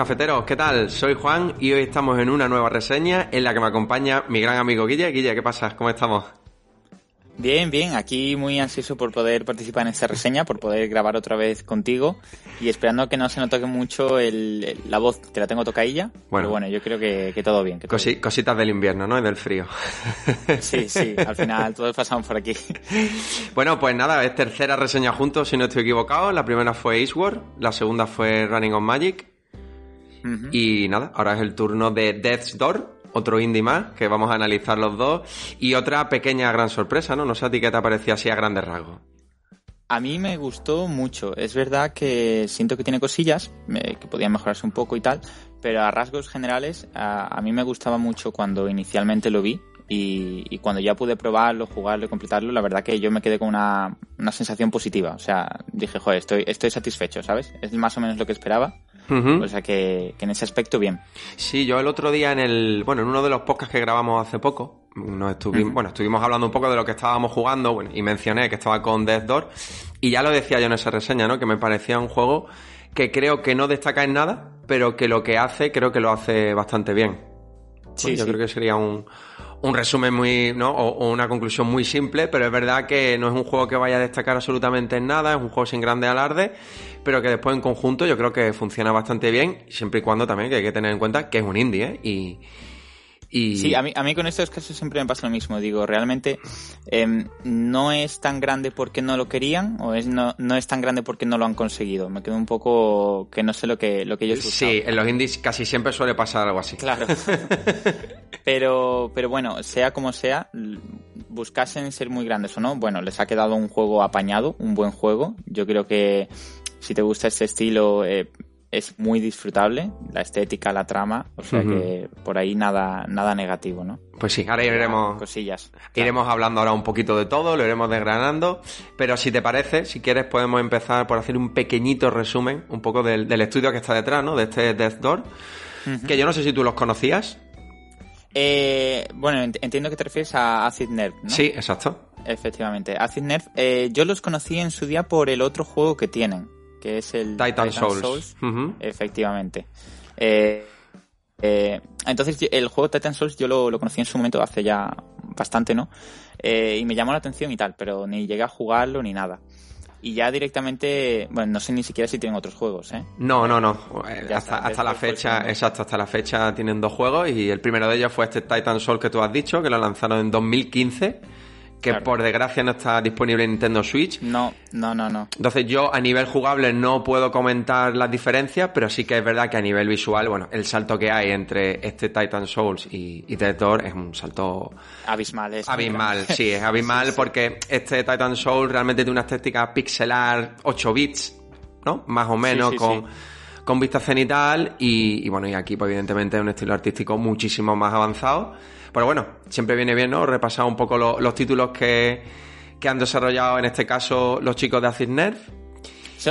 cafeteros, ¿qué tal? Soy Juan y hoy estamos en una nueva reseña en la que me acompaña mi gran amigo Guille. Guille, ¿qué pasa? ¿Cómo estamos? Bien, bien, aquí muy ansioso por poder participar en esta reseña, por poder grabar otra vez contigo y esperando que no se nos toque mucho el, la voz, que la tengo tocadilla. Bueno, pero bueno, yo creo que, todo bien. Cositas del invierno, ¿no? Y del frío. Sí, sí, al final todos pasamos por aquí. Bueno, pues nada, es tercera reseña juntos, si no estoy equivocado. La primera fue Eastward, la segunda fue Running on Magic. Y nada, ahora es el turno de Death's Door, otro indie más, que vamos a analizar los dos, y otra pequeña gran sorpresa, ¿no? No sé a ti qué te parecía así a grandes rasgos. A mí me gustó mucho. Es verdad que siento que tiene cosillas que podían mejorarse un poco y tal, pero a rasgos generales a, mí me gustaba mucho cuando inicialmente lo vi y, cuando ya pude probarlo, jugarlo y completarlo, la verdad que yo me quedé con una, una sensación positiva. O sea, dije, joder, estoy, estoy satisfecho, ¿sabes? Es más o menos lo que esperaba o sea que, en ese aspecto bien. Sí, yo el otro día en el, bueno, en uno de los podcasts que grabamos hace poco, nos estuvimos, bueno, estuvimos hablando un poco de lo que estábamos jugando, bueno, y mencioné que estaba con Death Door, y ya lo decía yo en esa reseña, ¿no? Que me parecía un juego que creo que no destaca en nada, pero que lo que hace, creo que lo hace bastante bien. Sí, yo creo que sería un, un resumen muy, ¿no? O, una conclusión muy simple, pero es verdad que no es un juego que vaya a destacar absolutamente en nada, es un juego sin grande alarde, pero que después en conjunto yo creo que funciona bastante bien, siempre y cuando también que hay que tener en cuenta que es un indie, ¿eh? Y, Sí, a mí, a mí con estos casos siempre me pasa lo mismo. Digo, realmente em, no es tan grande porque no lo querían o es no, no es tan grande porque no lo han conseguido. Me quedo un poco que no sé lo que, lo que ellos buscaban. Sí, en los indies casi siempre suele pasar algo así. Claro. pero, pero bueno, sea como sea, buscasen ser muy grandes o no, bueno, les ha quedado un juego apañado, un buen juego. Yo creo que si te gusta este estilo, eh, es muy disfrutable, la estética, la trama, o sea que por ahí nada, nada negativo, ¿no? Pues sí, ahora iremos, cosillas, iremos hablando ahora un poquito de todo, lo iremos desgranando, pero si te parece, si quieres podemos empezar por hacer un pequeñito resumen, un poco del, estudio que está detrás, ¿no? De este Death Door, que yo no sé si tú los conocías. Eh, bueno, entiendo que te refieres a Acid Nerve, ¿no? Sí, exacto. Efectivamente. Acid Nerve, eh, yo los conocí en su día por el otro juego que tienen, que es el Titan, Souls. Efectivamente. Eh, eh, entonces, el juego Titan Souls yo lo, conocí en su momento hace ya bastante, ¿no? Eh, y me llamó la atención y tal, pero ni llegué a jugarlo ni nada. Y ya directamente, bueno, no sé ni siquiera si tienen otros juegos, ¿eh? No, no, no. hasta, hasta la fecha, exacto, hasta la fecha tienen dos juegos y el primero de ellos fue este Titan Souls que tú has dicho, que lo lanzaron en 2015 que por desgracia no está disponible en Nintendo Switch. No, no, no, no. Entonces yo a nivel jugable no puedo comentar las diferencias, pero sí que es verdad que a nivel visual, bueno, el salto que hay entre este Titan Souls y, y Door es un salto... Abismal. Es abismal, sí, es abismal porque este Titan Souls realmente tiene una estética pixelar 8 bits, ¿no? Más o menos con... con vista cenital y, y bueno, y aquí pues evidentemente es un estilo artístico muchísimo más avanzado pero bueno, siempre viene bien, ¿no? Repasar un poco los títulos que, han desarrollado en este caso los chicos de Acid Nerf.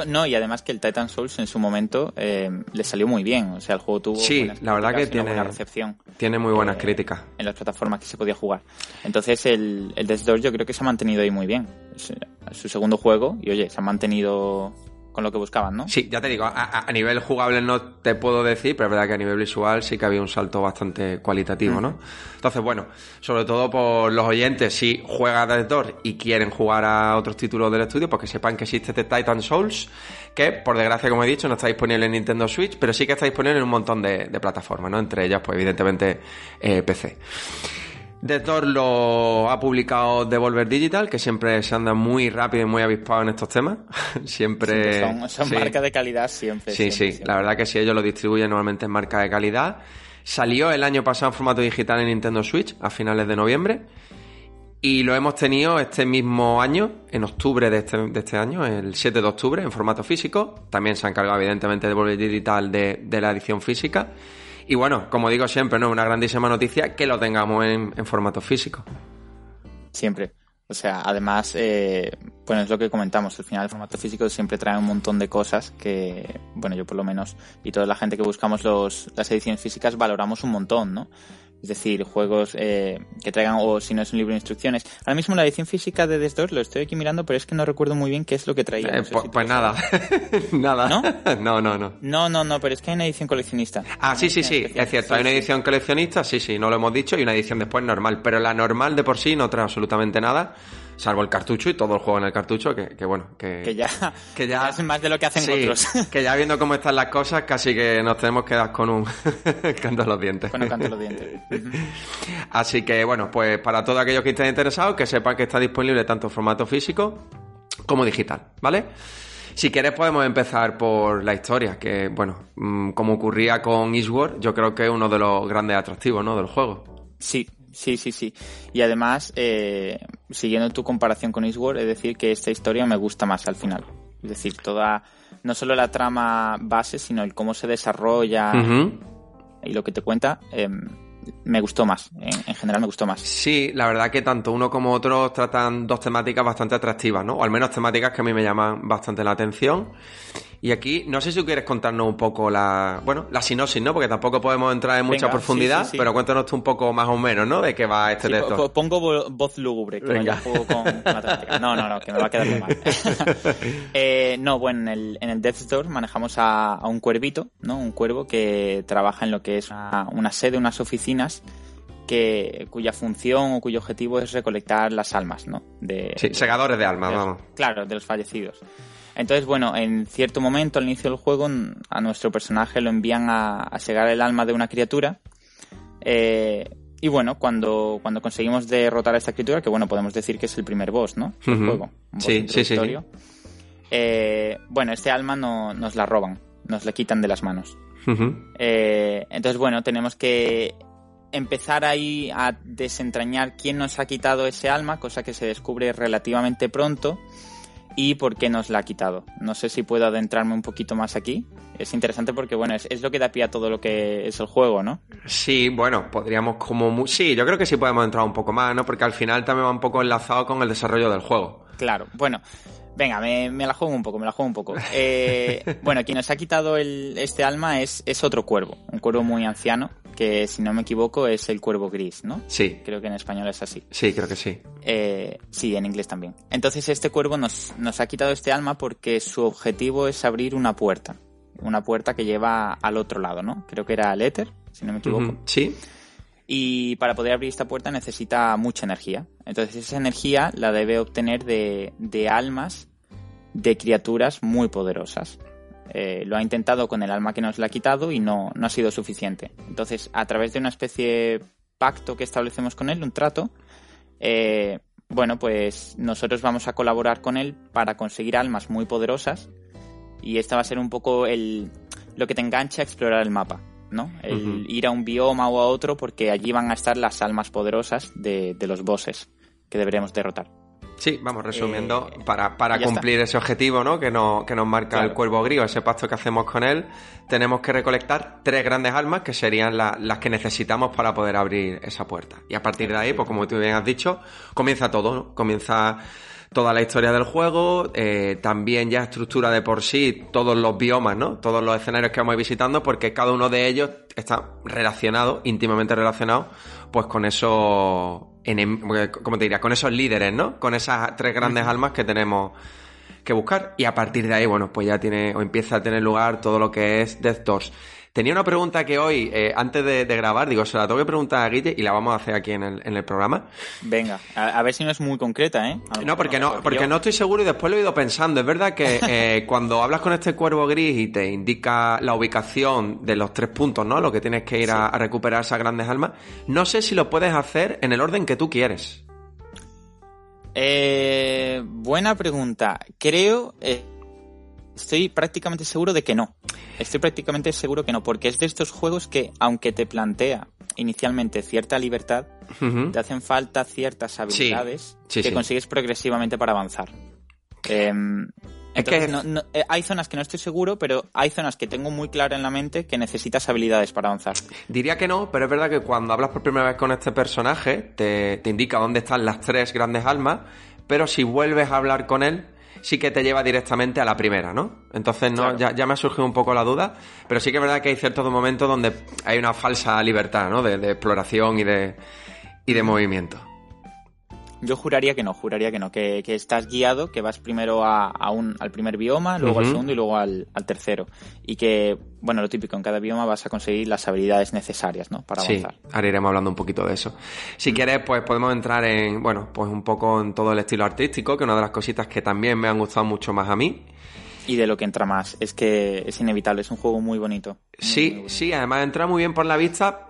no, y además que el Titan Souls en su momento eh, le salió muy bien. O sea, el juego tuvo. Sí, la verdad que tiene. Buena recepción. Tiene muy buenas eh, críticas. En las plataformas que se podía jugar. Entonces, el, el Death Door yo creo que se ha mantenido ahí muy bien. Es su segundo juego, y oye, se ha mantenido con lo que buscaban, ¿no? Sí, ya te digo, a, nivel jugable no te puedo decir, pero es verdad que a nivel visual sí que había un salto bastante cualitativo, ¿no? Entonces, bueno, sobre todo por los oyentes, si juegan Death Door y quieren jugar a otros títulos del estudio, pues que sepan que existe este Titan Souls, que por desgracia, como he dicho, no está disponible en Nintendo Switch, pero sí que está disponible en un montón de, plataformas, ¿no? Entre ellas, pues evidentemente, eh, PC. The Thor lo ha publicado Devolver Digital, que siempre se anda muy rápido y muy avispado en estos temas. siempre. son, marcas de calidad siempre. Sí, sí, la verdad que si ellos lo distribuyen normalmente en marca de calidad. Salió el año pasado en formato digital en Nintendo Switch, a finales de noviembre. Y lo hemos tenido este mismo año, en octubre de este, de este año, el 7 de octubre, en formato físico. También se ha encargado, evidentemente, Devolver Digital de, de la edición física. Y bueno, como digo siempre, ¿no? Una grandísima noticia que lo tengamos en, formato físico. Siempre. O sea, además, eh, bueno, es lo que comentamos, al final el formato físico siempre trae un montón de cosas que, bueno, yo por lo menos, y toda la gente que buscamos los, las ediciones físicas valoramos un montón, ¿no? Es decir, juegos eh, que traigan, o si no es un libro de instrucciones. Ahora mismo la edición física de Death 2 lo estoy aquí mirando, pero es que no recuerdo muy bien qué es lo que traía. Eh, pues, pues nada, nada. ¿No? no, no, no. No, no, no, pero es que hay una edición coleccionista. Ah, sí, sí, sí, es cierto. hay una edición coleccionista, sí, sí, no lo hemos dicho, y una edición después normal. Pero la normal de por sí no trae absolutamente nada salvo el cartucho y todo el juego en el cartucho, que, bueno, que, que, ya, que ya hacen más de lo que hacen otros. que ya viendo cómo están las cosas, casi que nos tenemos que dar con un canto los dientes. Con un canto los dientes. Así que bueno, pues para todos aquellos que estén interesados, que sepan que está disponible tanto en formato físico como digital, ¿vale? Si quieres podemos empezar por la historia, que bueno, mm, como ocurría con Eastward, yo creo que es uno de los grandes atractivos, ¿no? Del juego. Sí, Sí, sí, sí. Y además, eh, siguiendo tu comparación con Eastward, es decir que esta historia me gusta más al final. Es decir, toda, no solo la trama base, sino el cómo se desarrolla y lo que te cuenta, em, me gustó más. En, general me gustó más. Sí, la verdad que tanto uno como otro tratan dos temáticas bastante atractivas, ¿no? O al menos temáticas que a mí me llaman bastante la atención. Y aquí, no sé si quieres contarnos un poco la, bueno, la sinopsis, ¿no? Porque tampoco podemos entrar en mucha profundidad, pero cuéntanos tú un poco más o menos, ¿no? De qué va este texto. Pongo voz lúgubre, que Venga. Juego con, la No, no, no, que me va a quedar muy mal. eh, no, bueno, en el, en el Death Store manejamos a, a, un cuervito, ¿no? Un cuervo que trabaja en lo que es una, una sede, unas oficinas que, cuya función o cuyo objetivo es recolectar las almas, ¿no? De, sí, segadores de almas, vamos. Claro, de los fallecidos. Entonces, bueno, en cierto momento al inicio del juego a nuestro personaje lo envían a, a segar el alma de una criatura. Eh, y bueno, cuando, cuando conseguimos derrotar a esta criatura, que bueno, podemos decir que es el primer boss, ¿no? Del juego. sí, sí, sí, eh, bueno, este alma no, nos la roban, nos la quitan de las manos. Eh, entonces, bueno, tenemos que empezar ahí a desentrañar quién nos ha quitado ese alma, cosa que se descubre relativamente pronto y por qué nos la ha quitado. No sé si puedo adentrarme un poquito más aquí. Es interesante porque, bueno, es, lo que da pie a todo lo que es el juego, ¿no? Sí, bueno, podríamos como... Sí, yo creo que sí podemos entrar un poco más, ¿no? Porque al final también va un poco enlazado con el desarrollo del juego. Claro, bueno, Venga, me, la juego un poco, me la juego un poco. Eh, bueno, quien nos ha quitado el, este alma es, es otro cuervo, un cuervo muy anciano, que si no me equivoco es el cuervo gris, ¿no? Sí. Creo que en español es así. Sí, creo que sí. Eh, sí, en inglés también. Entonces este cuervo nos, nos ha quitado este alma porque su objetivo es abrir una puerta. Una puerta que lleva al otro lado, ¿no? Creo que era al éter, si no me equivoco. Sí. Y para poder abrir esta puerta necesita mucha energía. Entonces esa energía la debe obtener de, de almas de criaturas muy poderosas. Eh, lo ha intentado con el alma que nos la ha quitado y no, no ha sido suficiente. Entonces, a través de una especie de pacto que establecemos con él, un trato, eh, bueno, pues nosotros vamos a colaborar con él para conseguir almas muy poderosas y esta va a ser un poco el, lo que te engancha a explorar el mapa, ¿no? El ir a un bioma o a otro porque allí van a estar las almas poderosas de, de los bosses que deberemos derrotar. Sí, vamos resumiendo, eh, para, para cumplir ese objetivo ¿no? que, nos, que nos marca el cuervo gris, ese pacto que hacemos con él, tenemos que recolectar tres grandes almas que serían las que necesitamos para poder abrir esa puerta. Y a partir de ahí, pues como tú bien has dicho, comienza todo, ¿no? comienza toda la historia del juego, eh, también ya estructura de por sí todos los biomas, ¿no? Todos los escenarios que vamos visitando, porque cada uno de ellos está relacionado, íntimamente relacionado, pues con esos como te diría, con esos líderes, ¿no? Con esas tres grandes almas que tenemos que buscar. Y a partir de ahí, bueno, pues ya tiene o empieza a tener lugar todo lo que es Death Doors. Tenía una pregunta que hoy, eh, antes de, grabar, digo, se la tengo que preguntar a Guille y la vamos a hacer aquí en el, en el programa. Venga, a, ver si no es muy concreta, ¿eh? No, porque no, porque no estoy seguro y después lo he ido pensando. Es verdad que eh, cuando hablas con este cuervo gris y te indica la ubicación de los tres puntos, ¿no? Lo que tienes que ir a, recuperar esas grandes almas, no sé si lo puedes hacer en el orden que tú quieres. Eh, buena pregunta. Creo... Eh, Estoy prácticamente seguro de que no. Estoy prácticamente seguro que no, porque es de estos juegos que, aunque te plantea inicialmente cierta libertad, te hacen falta ciertas habilidades que consigues progresivamente para avanzar. Em, es que... Eh, hay zonas que no estoy seguro, pero hay zonas que tengo muy claro en la mente que necesitas habilidades para avanzar. Diría que no, pero es verdad que cuando hablas por primera vez con este personaje, te, te indica dónde están las tres grandes almas, pero si vuelves a hablar con él, sí que te lleva directamente a la primera, ¿no? Entonces no, ya, ya, me ha surgido un poco la duda, pero sí que es verdad que hay ciertos momentos donde hay una falsa libertad, ¿no? De, de exploración y de, y de movimiento. Yo juraría que no, juraría que no, que, estás guiado, que vas primero a, un, al primer bioma, luego al segundo y luego al, tercero. Y que, bueno, lo típico, en cada bioma vas a conseguir las habilidades necesarias, ¿no? Para avanzar. Sí, ahora iremos hablando un poquito de eso. Si quieres, pues podemos entrar en, bueno, pues un poco en todo el estilo artístico, que es una de las cositas que también me han gustado mucho más a mí. Y de lo que entra más, es que es inevitable, es un juego muy bonito. sí, sí, además entra muy bien por la vista.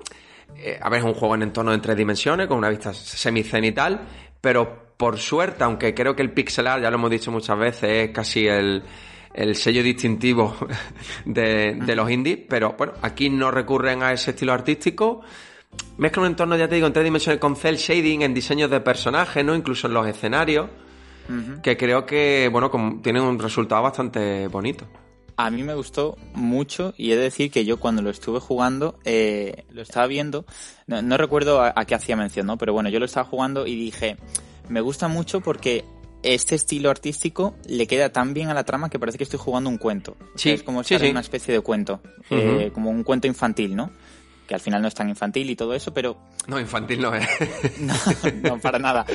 Eh, a ver, es un juego en entorno de tres dimensiones, con una vista semicenital, pero por suerte, aunque creo que el pixel art, ya lo hemos dicho muchas veces, es casi el, sello distintivo de, los indies, pero bueno, aquí no recurren a ese estilo artístico. Mezcla un entorno, ya te digo, en tres dimensiones con cel shading, en diseños de personajes, ¿no? Incluso en los escenarios, que creo que, bueno, tienen un resultado bastante bonito. A mí me gustó mucho y he de decir que yo cuando lo estuve jugando, eh, lo estaba viendo, no, recuerdo a, qué hacía mención, ¿no? Pero bueno, yo lo estaba jugando y dije, me gusta mucho porque este estilo artístico le queda tan bien a la trama que parece que estoy jugando un cuento. Sí, es como estar una especie de cuento, eh, como un cuento infantil, ¿no? Que al final no es tan infantil y todo eso, pero... No, infantil no es. no, para nada.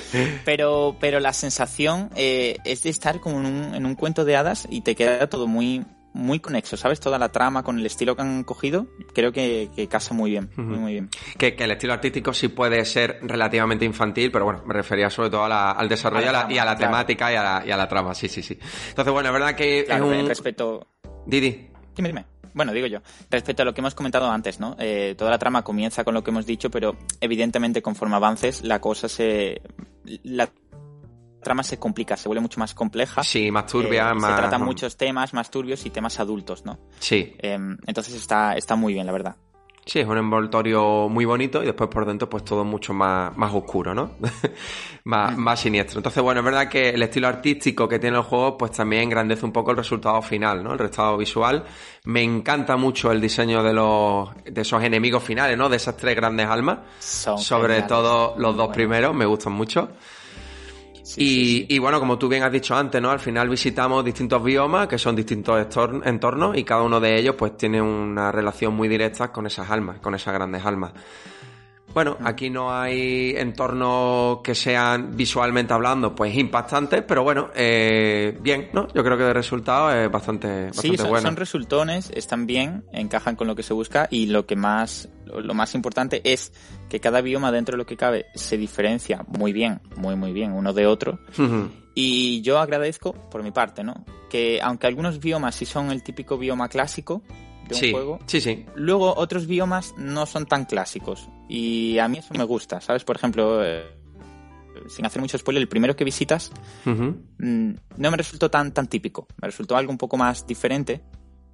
Pero, pero la sensación eh, es de estar como en un, en un cuento de hadas y te queda todo muy, muy conexo, ¿sabes? Toda la trama con el estilo que han cogido, creo que, casa muy bien, muy, bien. Que, el estilo artístico sí puede ser relativamente infantil, pero bueno, me refería sobre todo al desarrollo y a la temática y a la, trama, sí, sí, sí. Entonces, bueno, es verdad que es un... Respecto... Didi. Dime, dime. Bueno, digo yo, respecto a lo que hemos comentado antes, ¿no? Eh, toda la trama comienza con lo que hemos dicho, pero evidentemente conforme avances la cosa se... La trama se complica, se vuelve mucho más compleja. Sí, más turbia, eh, más... Se tratan muchos temas más turbios y temas adultos, ¿no? Sí. Em, entonces está, está muy bien, la verdad. Sí, es un envoltorio muy bonito y después por dentro pues todo mucho más, más oscuro, ¿no? más, más siniestro. Entonces, bueno, es verdad que el estilo artístico que tiene el juego pues también engrandece un poco el resultado final, ¿no? El resultado visual. Me encanta mucho el diseño de los de esos enemigos finales, ¿no? De esas tres grandes almas. Sobre todo los dos primeros, me gustan mucho y, bueno, como tú bien has dicho antes, ¿no? Al final visitamos distintos biomas, que son distintos entornos, y cada uno de ellos pues tiene una relación muy directa con esas almas, con esas grandes almas. Bueno, aquí no hay entornos que sean visualmente hablando, pues impactantes, pero bueno, eh, bien, ¿no? Yo creo que de resultado es bastante, bastante sí, son, bueno. son resultones, están bien, encajan con lo que se busca y lo que más, lo más importante es que cada bioma dentro de lo que cabe se diferencia muy bien, muy muy bien uno de otro. Y yo agradezco, por mi parte, ¿no? Que aunque algunos biomas sí son el típico bioma clásico, de un juego. Sí, sí. Luego otros biomas no son tan clásicos. Y a mí eso me gusta, ¿sabes? Por ejemplo, eh, sin hacer mucho spoiler, el primero que visitas mm, no me resultó tan, tan típico. Me resultó algo un poco más diferente.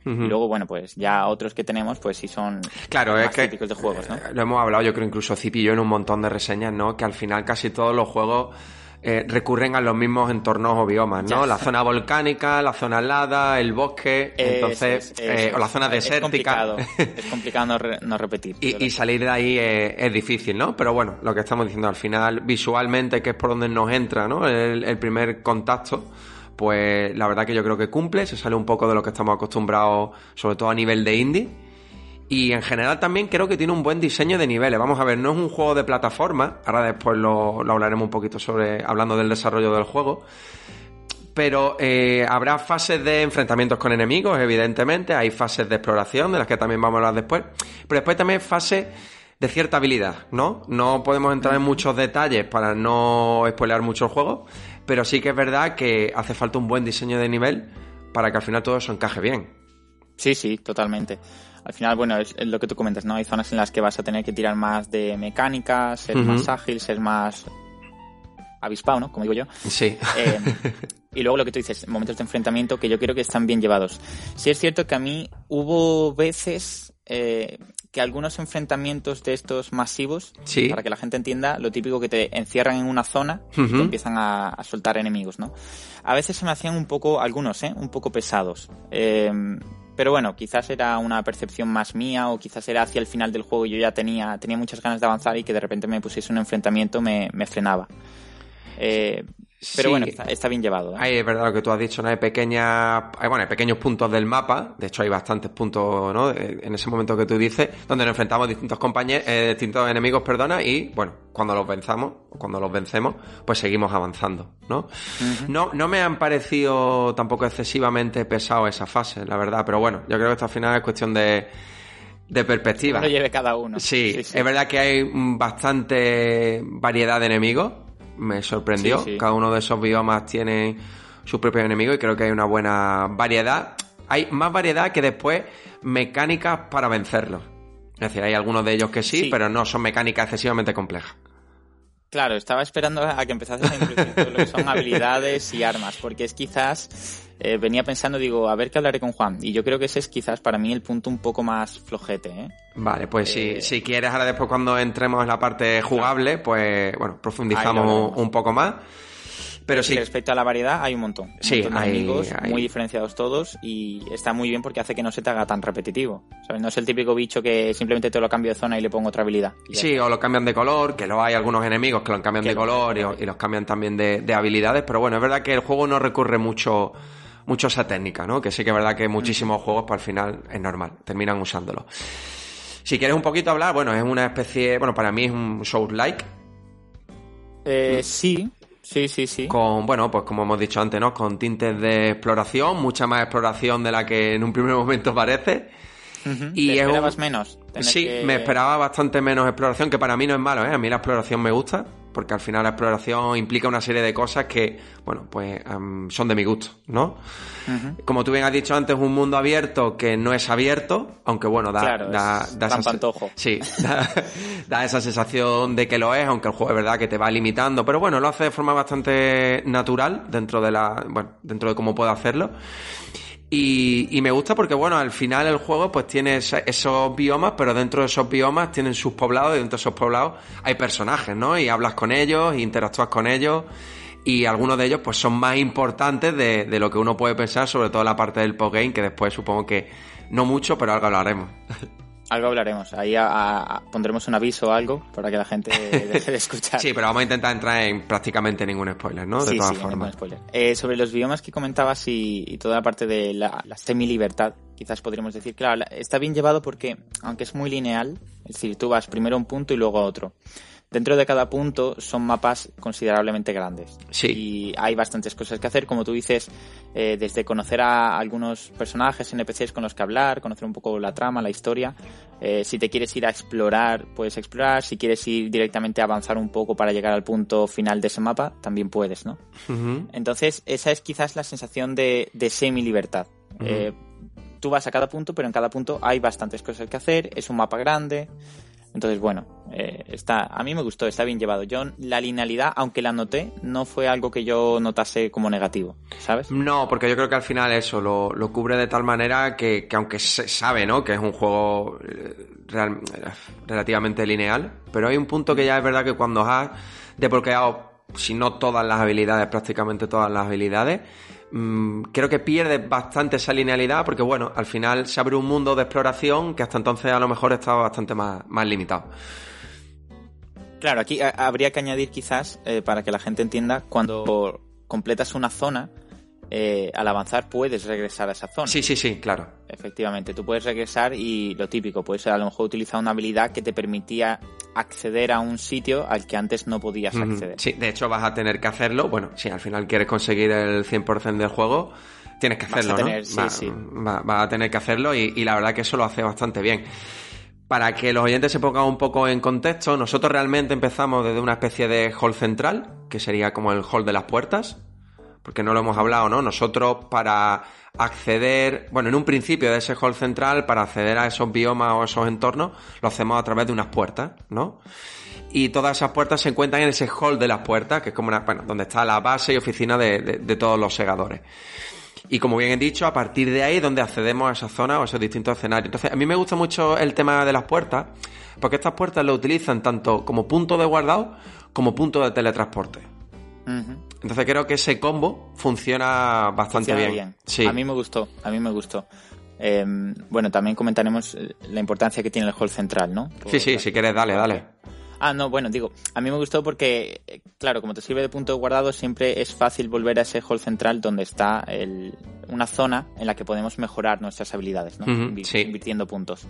Y luego, bueno, pues ya otros que tenemos, pues sí son claro, más es que, típicos de juegos, ¿no? Lo hemos hablado, yo creo, incluso Zip y yo en un montón de reseñas, ¿no? Que al final casi todos los juegos eh, recurren a los mismos entornos o biomas, ¿no? La zona volcánica, la zona helada, el bosque, entonces, eh, o la zona desértica. Es complicado, no, repetir. Y, salir de ahí es, difícil, ¿no? Pero bueno, lo que estamos diciendo al final, visualmente, que es por donde nos entra, ¿no? el primer contacto pues la verdad que yo creo que cumple, se sale un poco de lo que estamos acostumbrados, sobre todo a nivel de indie y en general también creo que tiene un buen diseño de niveles. Vamos a ver, no es un juego de plataforma. Ahora después lo, hablaremos un poquito sobre. hablando del desarrollo del juego. Pero eh, habrá fases de enfrentamientos con enemigos, evidentemente. Hay fases de exploración, de las que también vamos a hablar después. Pero después también fases de cierta habilidad, ¿no? No podemos entrar en muchos detalles para no spoilear mucho el juego. Pero sí que es verdad que hace falta un buen diseño de nivel para que al final todo eso encaje bien. Sí, sí, totalmente al final, bueno, es, lo que tú comentas, ¿no? Hay zonas en las que vas a tener que tirar más de mecánica, ser más ágil, ser más avispado, ¿no? Como digo yo. Sí. Eh, y luego lo que tú dices, momentos de enfrentamiento que yo creo que están bien llevados. Sí es cierto que a mí hubo veces eh, que algunos enfrentamientos de estos masivos, para que la gente entienda, lo típico que te encierran en una zona y te empiezan a, soltar enemigos, ¿no? A veces se me hacían un poco, algunos, ¿eh? Un poco pesados. Eh, pero bueno, quizás era una percepción más mía o quizás era hacia el final del juego y yo ya tenía, tenía muchas ganas de avanzar y que de repente me pusiese un enfrentamiento me, frenaba. Eh, Pero bueno, está, bien llevado. ¿eh? Ahí es verdad lo que tú has dicho, ¿no? Hay pequeñas, hay, bueno, hay pequeños puntos del mapa, de hecho hay bastantes puntos, ¿no? En ese momento que tú dices, donde nos enfrentamos distintos compañeros, eh, distintos enemigos, perdona, y bueno, cuando los venzamos, cuando los vencemos, pues seguimos avanzando, ¿no? No, no me han parecido tampoco excesivamente pesado esa fase, la verdad, pero bueno, yo creo que esto al final es cuestión de, de perspectiva. Lo lleve cada uno. Sí, sí, es verdad que hay bastante variedad de enemigos me sorprendió. Cada uno de esos biomas tiene su propio enemigo y creo que hay una buena variedad. Hay más variedad que después mecánicas para vencerlos. Es decir, hay algunos de ellos que sí, pero no son mecánicas excesivamente complejas. Claro, estaba esperando a que empezases a introducir todo lo que son habilidades y armas, porque es quizás, eh, venía pensando, digo, a ver qué hablaré con Juan, y yo creo que ese es quizás para mí el punto un poco más flojete, ¿eh? Vale, pues si, eh, si quieres ahora después cuando entremos en la parte jugable, pues bueno, profundizamos un poco más. Pero sí. Respecto a la variedad, hay un montón. sí, hay, amigos muy diferenciados todos y está muy bien porque hace que no se te haga tan repetitivo. No es el típico bicho que simplemente te lo cambio de zona y le pongo otra habilidad. Sí, o lo cambian de color, que lo hay algunos enemigos que lo cambian de color y, los cambian también de, habilidades. Pero bueno, es verdad que el juego no recurre mucho mucho esa técnica, ¿no? Que sí que es verdad que muchísimos juegos, pues al final es normal, terminan usándolo. Si quieres un poquito hablar, bueno, es una especie, bueno, para mí es un Souls-like. Eh, sí, Sí, sí, sí. Con, bueno, pues como hemos dicho antes, ¿no? Con tintes de exploración, mucha más exploración de la que en un primer momento parece. y ¿Te esperabas menos? Sí, me esperaba bastante menos exploración, que para mí no es malo, ¿eh? A mí la exploración me gusta porque al final la exploración implica una serie de cosas que, bueno, pues son de mi gusto, ¿no? Como tú bien has dicho antes, un mundo abierto que no es abierto, aunque bueno, da, da, esa, sí, da, esa sensación de que lo es, aunque el juego es verdad que te va limitando, pero bueno, lo hace de forma bastante natural dentro de la, bueno, dentro de cómo puede hacerlo. Y, me gusta porque, bueno, al final el juego pues tiene esos biomas, pero dentro de esos biomas tienen sus poblados y dentro de esos poblados hay personajes, ¿no? Y hablas con ellos, e interactúas con ellos y algunos de ellos pues son más importantes de, de lo que uno puede pensar, sobre todo la parte del postgame, que después supongo que no mucho, pero algo hablaremos. Algo hablaremos. Ahí pondremos un aviso o algo para que la gente deje de escuchar. sí, pero vamos a intentar entrar en prácticamente ningún spoiler, ¿no? De todas formas. Eh, sobre los biomas que comentabas y, toda la parte de la, la semi-libertad, quizás podríamos decir, claro, está bien llevado porque, aunque es muy lineal, es decir, tú vas primero a un punto y luego a otro. Dentro de cada punto son mapas considerablemente grandes. Sí. Y hay bastantes cosas que hacer, como tú dices, eh, desde conocer a algunos personajes, NPCs con los que hablar, conocer un poco la trama, la historia. Eh, si te quieres ir a explorar, puedes explorar. Si quieres ir directamente a avanzar un poco para llegar al punto final de ese mapa, también puedes, ¿no? Entonces, esa es quizás la sensación de, semi-libertad. Eh, tú vas a cada punto, pero en cada punto hay bastantes cosas que hacer, es un mapa grande. Entonces, bueno, eh, está, a mí me gustó, está bien llevado. Yo, la linealidad, aunque la noté, no fue algo que yo notase como negativo, ¿sabes? No, porque yo creo que al final eso lo, lo cubre de tal manera que, que, aunque se sabe, ¿no? Que es un juego eh, relativamente lineal, pero hay un punto que ya es verdad que cuando has desbloqueado, si no todas las habilidades, prácticamente todas las habilidades, Mm, creo que pierde bastante esa linealidad porque, bueno, al final se abre un mundo de exploración que hasta entonces a lo mejor estaba bastante más, más limitado. Claro, aquí habría que añadir quizás, eh, para que la gente entienda, cuando completas una zona, eh, al avanzar puedes regresar a esa zona. Sí, sí, sí, claro. Efectivamente, tú puedes regresar y lo típico, puedes a lo mejor utilizar una habilidad que te permitía acceder a un sito al que antes no podías acceder. Sí, de hecho vas a tener que hacerlo. Bueno, si al final quieres conseguir el 100% del juego, tienes que hacerlo, ¿no? Sí, sí. Va, a tener que hacerlo y, y la verdad que eso lo hace bastante bien. Para que los oyentes se pongan un poco en contexto, nosotros realmente empezamos desde una especie de hall central, que sería como el hall de las puertas, porque no lo hemos hablado, ¿no? Nosotros para acceder, bueno, en un principio de ese hall central, para acceder a esos biomas o esos entornos, lo hacemos a través de unas puertas, ¿no? Y todas esas puertas se encuentran en ese hall de las puertas, que es como una, bueno, donde está la base y oficina de, todos los segadores. Y como bien he dicho, a partir de ahí es donde accedemos a esa zona o a esos distintos escenarios. Entonces, a mí me gusta mucho el tema de las puertas, porque estas puertas lo utilizan tanto como punto de guardado como punto de teletransporte. Entonces creo que ese combo funciona bastante bien. Sí. A mí me gustó, a mí me gustó. Em, bueno, también comentaremos eh, la importancia que tiene el hall central, ¿no? sí, sí, si quieres, dale, dale. Ah, no, bueno, digo, a mí me gustó porque, eh, claro, como te sirve de punto guardado, siempre es fácil volver a ese hall central donde está el, una zona en la que podemos mejorar nuestras habilidades, ¿no? Invirtiendo puntos.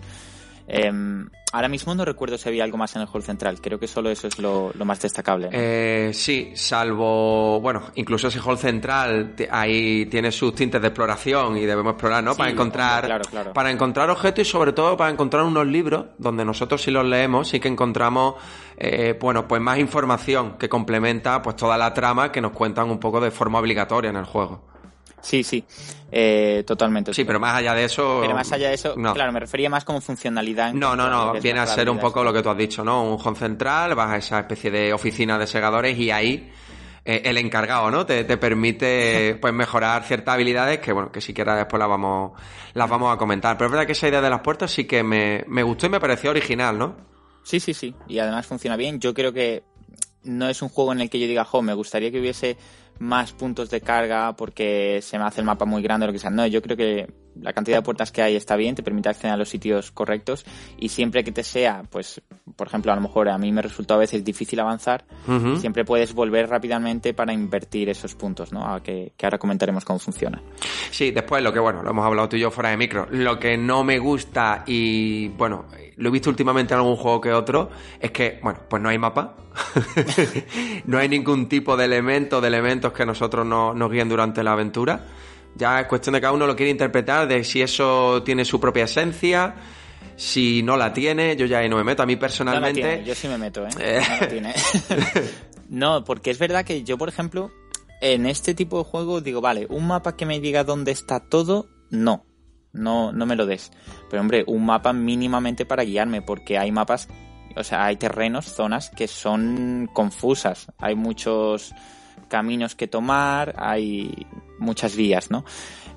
Em, ahora mismo no recuerdo si había algo más en el hall central. Creo que solo eso es lo, más destacable. Eh, sí, salvo, bueno, incluso ese hall central ahí tiene sus tintes de exploración y debemos explorar, ¿no? para encontrar, para encontrar objetos y sobre todo para encontrar unos libros donde nosotros si los leemos sí que encontramos, eh, bueno, pues más información que complementa pues toda la trama que nos cuentan un poco de forma obligatoria en el juego. Sí, sí, eh, totalmente. Sí, pero más allá de eso... Pero más allá de eso, claro, me refería más como funcionalidad. no, no, no, viene a ser un poco lo que tú has dicho, ¿no? Un home central, vas a esa especie de oficina de segadores y ahí eh, el encargado, ¿no? Te, te permite pues mejorar ciertas habilidades que, bueno, que siquiera después las vamos, las vamos a comentar. Pero es verdad que esa idea de las puertas sí que me, me gustó y me pareció original, ¿no? Sí, sí, sí. Y además funciona bien. Yo creo que no es un juego en el que yo diga, jo, me gustaría que hubiese más puntos de carga porque se me hace el mapa muy grande o lo que sea. No, yo creo que la cantidad de puertas que hay está bien, te permite acceder a los sitios correctos y siempre que te sea, pues, por ejemplo, a lo mejor a mí me resultó a veces difícil avanzar, siempre puedes volver rápidamente para invertir esos puntos, ¿no? A que, que, ahora comentaremos cómo funciona. Sí, después lo que, bueno, lo hemos hablado tú y yo fuera de micro, lo que no me gusta y, bueno, lo he visto últimamente en algún juego que otro, es que, bueno, pues no hay mapa, no hay ningún tipo de elemento, de elementos que nosotros nos guíen durante la aventura. Ya es cuestión de que cada uno lo quiere interpretar, de si eso tiene su propia esencia, si no la tiene, yo ya ahí no me meto. A mí personalmente. Yo sí me meto, ¿eh? eh. No, tiene. no, porque es verdad que yo, por ejemplo, en este tipo de juego digo, vale, un mapa que me diga dónde está todo, no no, no me lo des. Pero hombre, un mapa mínimamente para guiarme, porque hay mapas, o sea, hay terrenos, zonas que son confusas. Hay muchos caminos que tomar, hay muchas vías, ¿no?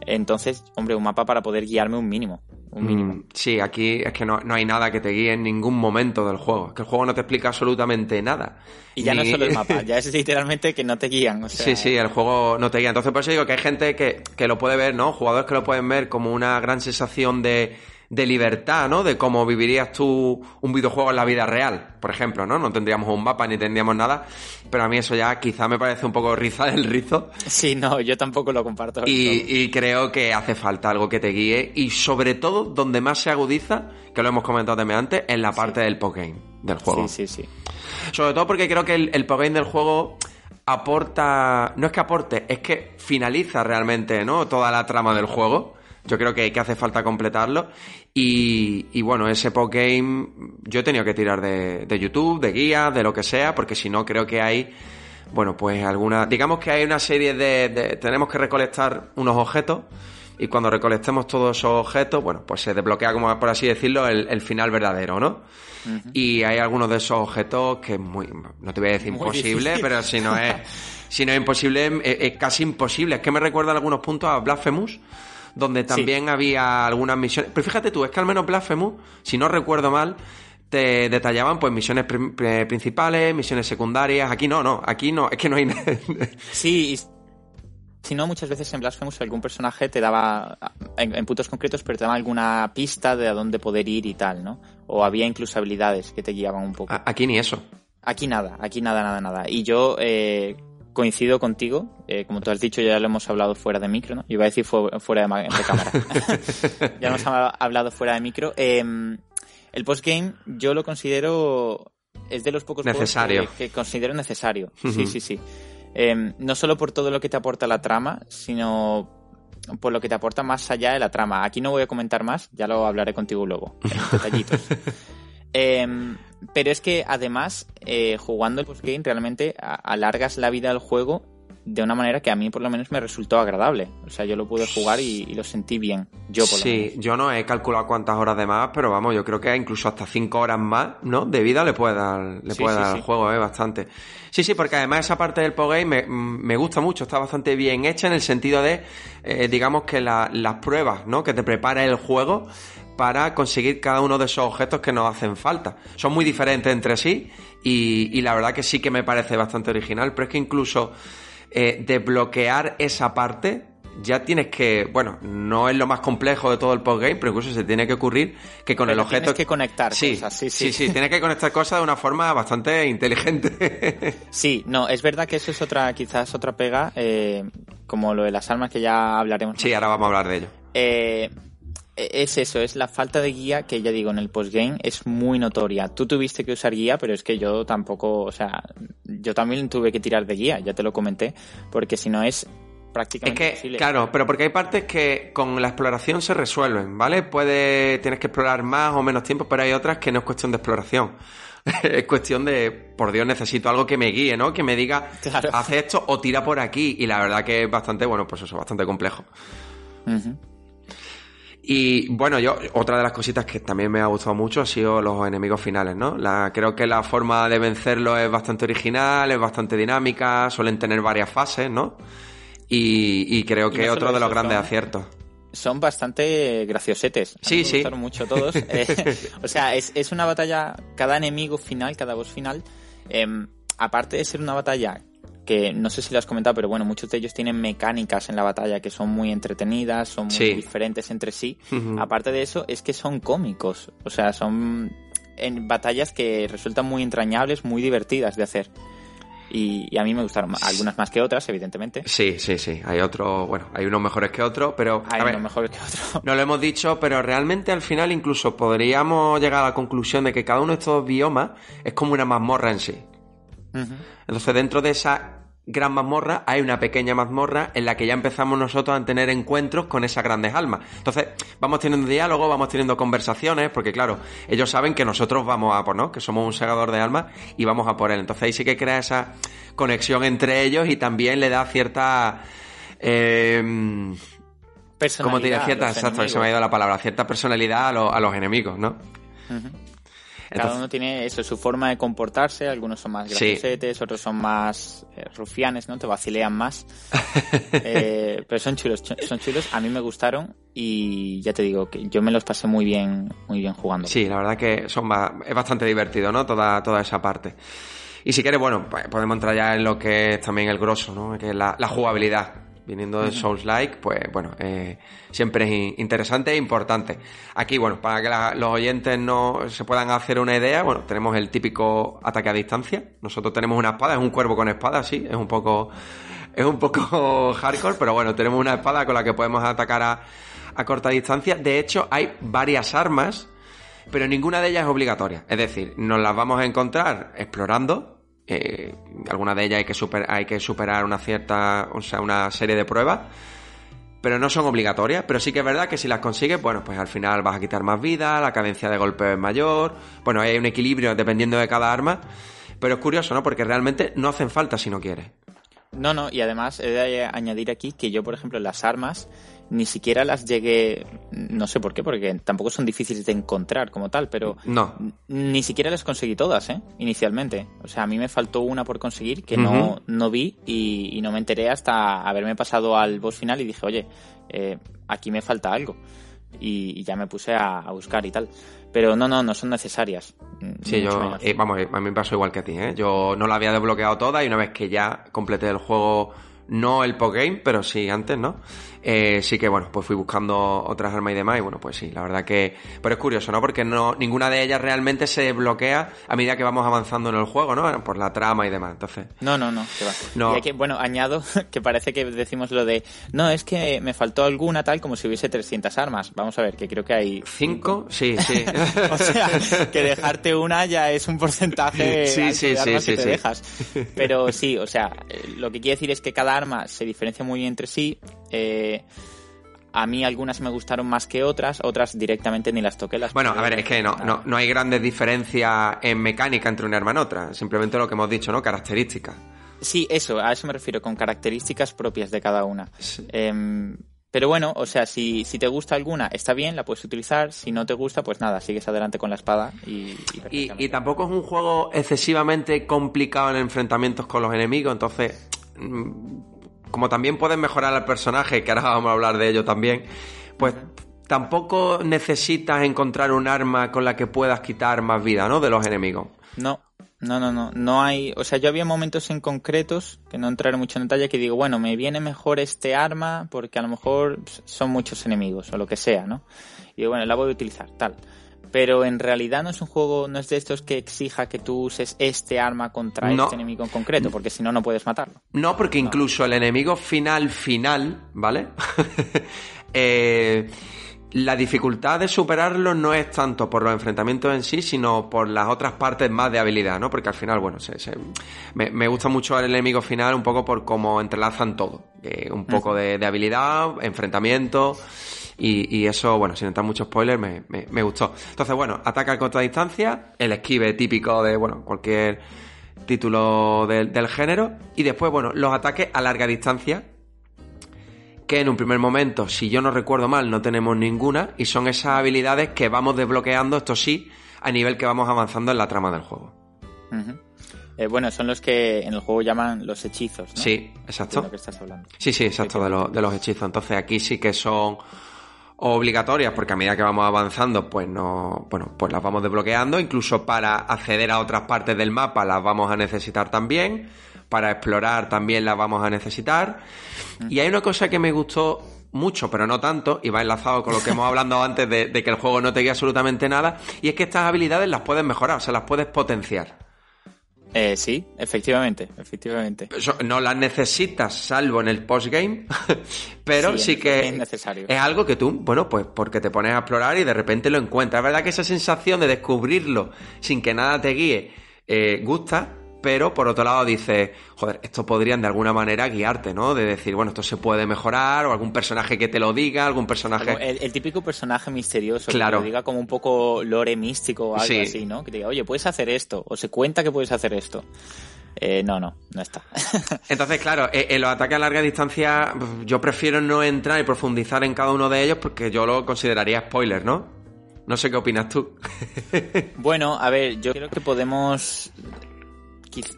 Entonces, hombre, un mapa para poder guiarme un mínimo. Un mínimo. Mm, sí, aquí es que no, hay nada que te guíe en ningún momento del juego. que el juego no te explica absolutamente nada. Y ya no es solo el mapa, ya es literalmente que no te guían. Sí, sí, el juego no te guía. Entonces, por eso digo que hay gente que, que lo puede ver, ¿no? Jugadores que lo pueden ver como una gran sensación de de libertad, ¿no? De cómo vivirías tú un videojuego en la vida real, por ejemplo, ¿no? No tendríamos un mapa ni tendríamos nada, pero a mí eso ya quizá me parece un poco riza del rizo. Sí, no, yo tampoco lo comparto. Y, creo que hace falta algo que te guíe y sobre todo donde más se agudiza, que lo hemos comentado también antes, en la parte del postgame del juego. Sí, sí, sí. Sobre todo porque creo que el, el postgame del juego aporta, no es que aporte, es que finaliza realmente, ¿no? Toda la trama del juego. Yo creo que, que hace falta completarlo. Y, y bueno, ese postgame yo he tenido que tirar de, de YouTube, de guías, de lo que sea, porque si no creo que hay, bueno, pues alguna, digamos que hay una serie de, de tenemos que recolectar unos objetos y cuando recolectemos todos esos objetos, bueno, pues se desbloquea, como por así decirlo, el, el final verdadero, ¿no? Y hay algunos de esos objetos que es muy, no te voy a decir imposible, pero si no es, si no es imposible, es, es, casi imposible. Es que me recuerda algunos puntos a Blasphemous, donde también había algunas misiones. Pero fíjate tú, es que al menos Blasphemous, si no recuerdo mal, te detallaban pues misiones principales, misiones secundarias. Aquí no, no, aquí no, es que no hay nada. sí, si no, muchas veces en Blasphemous algún personaje te daba, en, puntos concretos, pero te daba alguna pista de a dónde poder ir y tal, ¿no? O había incluso habilidades que te guiaban un poco. Aquí ni eso. Aquí nada, aquí nada, nada, nada. Y yo, eh, coincido contigo, eh, como tú has dicho, ya lo hemos hablado fuera de micro, ¿no? Iba a decir fuera de, cámara. ya hemos hablado fuera de micro. Em, el postgame yo lo considero, es de los pocos necesario. que, considero necesario. Sí, sí, sí. Em, no solo por todo lo que te aporta la trama, sino por lo que te aporta más allá de la trama. Aquí no voy a comentar más, ya lo hablaré contigo luego, en detallitos. Em, pero es que además, eh, jugando el postgame, realmente alargas la vida del juego de una manera que a mí por lo menos me resultó agradable. O sea, yo lo pude jugar y, lo sentí bien. Yo por sí, yo no he calculado cuántas horas de más, pero vamos, yo creo que incluso hasta cinco horas más, ¿no? De vida le puede dar, le puede dar al juego, ¿eh? Bastante. Sí, sí, porque además esa parte del postgame me, me gusta mucho, está bastante bien hecha en el sentido de, eh, digamos que las pruebas, ¿no? Que te prepara el juego para conseguir cada uno de esos objetos que nos hacen falta. Son muy diferentes entre sí y, la verdad que sí que me parece bastante original, pero es que incluso eh, desbloquear esa parte ya tienes que, bueno, no es lo más complejo de todo el postgame, pero incluso se tiene que ocurrir que con el objeto... Tienes que conectar sí, cosas, sí, sí. Sí, tienes que conectar cosas de una forma bastante inteligente. sí, no, es verdad que eso es otra, quizás otra pega, eh, como lo de las armas que ya hablaremos. Sí, ahora vamos a hablar de ello. Eh, es eso, es la falta de guía que ya digo en el postgame es muy notoria. Tú tuviste que usar guía, pero es que yo tampoco, o sea, yo también tuve que tirar de guía, ya te lo comenté, porque si no es prácticamente es que, Claro, pero porque hay partes que con la exploración se resuelven, ¿vale? Puede, tienes que explorar más o menos tiempo, pero hay otras que no es cuestión de exploración. es cuestión de, por Dios, necesito algo que me guíe, ¿no? Que me diga, hace esto o tira por aquí. Y la verdad que es bastante, bueno, pues eso, bastante complejo. Y bueno, yo, otra de las cositas que también me ha gustado mucho ha sido los enemigos finales, ¿no? La, creo que la forma de vencerlo es bastante original, es bastante dinámica, suelen tener varias fases, ¿no? Y, creo que es otro de los grandes aciertos. Son bastante graciosetes. sí, me sí. gustaron mucho todos. Eh, o sea, es, es, una batalla, cada enemigo final, cada boss final, em, aparte de ser una batalla que no sé si lo has comentado, pero bueno, muchos de ellos tienen mecánicas en la batalla que son muy entretenidas, son muy diferentes entre sí. Aparte de eso, es que son cómicos, o sea, son en batallas que resultan muy entrañables, muy divertidas de hacer. Y, a mí me gustaron algunas más que otras, evidentemente. Sí, sí, sí. Hay otros, bueno, hay unos mejores que otros, pero. Hay unos mejores que otros. No lo hemos dicho, pero realmente al final incluso podríamos llegar a la conclusión de que cada uno de estos biomas es como una mazmorra en sí. Entonces, dentro de esa gran mazmorra hay una pequeña mazmorra en la que ya empezamos nosotros a tener encuentros con esas grandes almas. Entonces, vamos teniendo diálogo, vamos teniendo conversaciones, porque claro, ellos saben que nosotros vamos a por, ¿no? Que somos un segador de almas y vamos a por él. Entonces ahí sí que crea esa conexión entre ellos y también le da cierta... Eh, como te cierta, exacto, se me ha ido la palabra, cierta personalidad a, los enemigos, ¿no? Cada uno tiene eso, su forma de comportarse, algunos son más graciosetes, otros son más eh, rufianes, ¿no? Te vacilean más. Eh, pero son chulos, son chulos, a mí me gustaron y ya te digo que yo me los pasé muy bien, muy bien jugando. Sí, la verdad que son es bastante divertido, ¿no? Toda, toda esa parte. Y si quieres, bueno, pues podemos entrar ya en lo que es también el grosso, ¿no? Que es la jugabilidad viniendo de Souls Like, pues bueno, eh, siempre es interesante e importante. Aquí, bueno, para que los oyentes no se puedan hacer una idea, bueno, tenemos el típico ataque a distancia. Nosotros tenemos una espada, es un cuervo con espada, sí, es un poco, es un poco hardcore, pero bueno, tenemos una espada con la que podemos atacar a, a corta distancia. De hecho, hay varias armas, pero ninguna de ellas es obligatoria. Es decir, nos las vamos a encontrar explorando, eh, algunas de ellas hay que, hay que superar una cierta, o sea, una serie de pruebas, pero no son obligatorias, pero sí que es verdad que si las consigues, bueno, pues al final vas a quitar más vida, la cadencia de golpe es mayor, bueno, hay un equilibrio dependiendo de cada arma, pero es curioso, ¿no? Porque realmente no hacen falta si no quieres. No, no, y además he de añadir aquí que yo, por ejemplo, las armas ni siquiera las llegué, no sé por qué, porque tampoco son difíciles de encontrar como tal, pero no. ni siquiera las conseguí todas, ¿eh? Inicialmente. O sea, a mí me faltó una por conseguir que no, no vi y, no me enteré hasta haberme pasado al boss final y dije, oye, eh, aquí me falta algo. Y, ya me puse a, buscar y tal. Pero no, no, no son necesarias. Sí, yo, eh, vamos, a mí me pasó igual que a ti, ¿eh? Yo no la había desbloqueado toda y una vez que ya completé el juego, no el postgame, pero sí antes, ¿no? Eh, sí que bueno, pues fui buscando otras armas y demás y bueno, pues sí, la verdad que... Pero es curioso, ¿no? Porque no ninguna de ellas realmente se bloquea a medida que vamos avanzando en el juego, ¿no? Por la trama y demás, entonces... No, no, no, que va. No. Y que, bueno, añado que parece que decimos lo de, no, es que me faltó alguna tal como si hubiese 300 armas. Vamos a ver, que creo que hay... ¿Cinco? Sí, sí. o sea, que dejarte una ya es un porcentaje sí, sí, sí, sí, que te dejas. Pero sí, o sea, lo que quiere decir es que cada arma se diferencia muy entre sí eh, a mí algunas me gustaron más que otras, otras directamente ni las toqué. Las bueno, a ver, es que no, no, no hay grandes diferencias en mecánica entre una arma y otra, simplemente lo que hemos dicho, ¿no? Características. Sí, eso, a eso me refiero, con características propias de cada una. Em, pero bueno, o sea, si, si te gusta alguna, está bien, la puedes utilizar. Si no te gusta, pues nada, sigues adelante con la espada y... Y, y tampoco es un juego excesivamente complicado en enfrentamientos con los enemigos, entonces mm, como también puedes mejorar al personaje, que ahora vamos a hablar de ello también, pues tampoco necesitas encontrar un arma con la que puedas quitar más vida, ¿no? De los enemigos. No. No, no, no. No hay. O sea, yo había momentos en concretos, que no entraré mucho en detalle, que digo, bueno, me viene mejor este arma porque a lo mejor son muchos enemigos o lo que sea, ¿no? Y digo, bueno, la voy a utilizar, tal. Pero en realidad no es un juego, no es de estos que exija que tú uses este arma contra este enemigo en concreto, porque si no, no puedes matarlo. No, porque incluso el enemigo final, final, ¿vale? eh la dificultad de superarlo no es tanto por los enfrentamientos en sí, sino por las otras partes más de habilidad, ¿no? Porque al final, bueno, me, gusta mucho el enemigo final un poco por cómo entrelazan todo. un poco de, habilidad, enfrentamiento y, eso, bueno, sin entrar mucho spoiler, me, gustó. Entonces, bueno, ataca a corta distancia, el esquive típico de, bueno, cualquier título del género y después, bueno, los ataques a larga distancia que en un primer momento, si yo no recuerdo mal, no tenemos ninguna, y son esas habilidades que vamos desbloqueando, esto sí, a nivel que vamos avanzando en la trama del juego. Eh, bueno, son los que en el juego llaman los hechizos, ¿no? Sí, exacto. De lo que estás hablando. Sí, sí, exacto, de, de los hechizos. Entonces aquí sí que son obligatorias porque a medida que vamos avanzando pues no bueno pues las vamos desbloqueando incluso para acceder a otras partes del mapa las vamos a necesitar también para explorar también las vamos a necesitar. Y hay una cosa que me gustó mucho, pero no tanto, y va enlazado con lo que hemos hablado antes de, que el juego no te guía absolutamente nada, y es que estas habilidades las puedes mejorar, o sea, las puedes potenciar. Eh, sí, efectivamente, efectivamente. no las necesitas, salvo en el postgame, pero sí, que es, necesario. es algo que tú, bueno, pues porque te pones a explorar y de repente lo encuentras. Es verdad que esa sensación de descubrirlo sin que nada te guíe eh, gusta, pero por otro lado dice, joder, esto podrían de alguna manera guiarte, ¿no? De decir, bueno, esto se puede mejorar, o algún personaje que te lo diga, algún personaje... El, típico personaje misterioso, que te lo diga como un poco lore místico o algo así, ¿no? Que te diga, oye, puedes hacer esto, o se cuenta que puedes hacer esto. Eh, no, no, no está. Entonces, claro, eh, en los ataques a larga distancia, yo prefiero no entrar y profundizar en cada uno de ellos porque yo lo consideraría spoiler, ¿no? No sé qué opinas tú. bueno, a ver, yo creo que podemos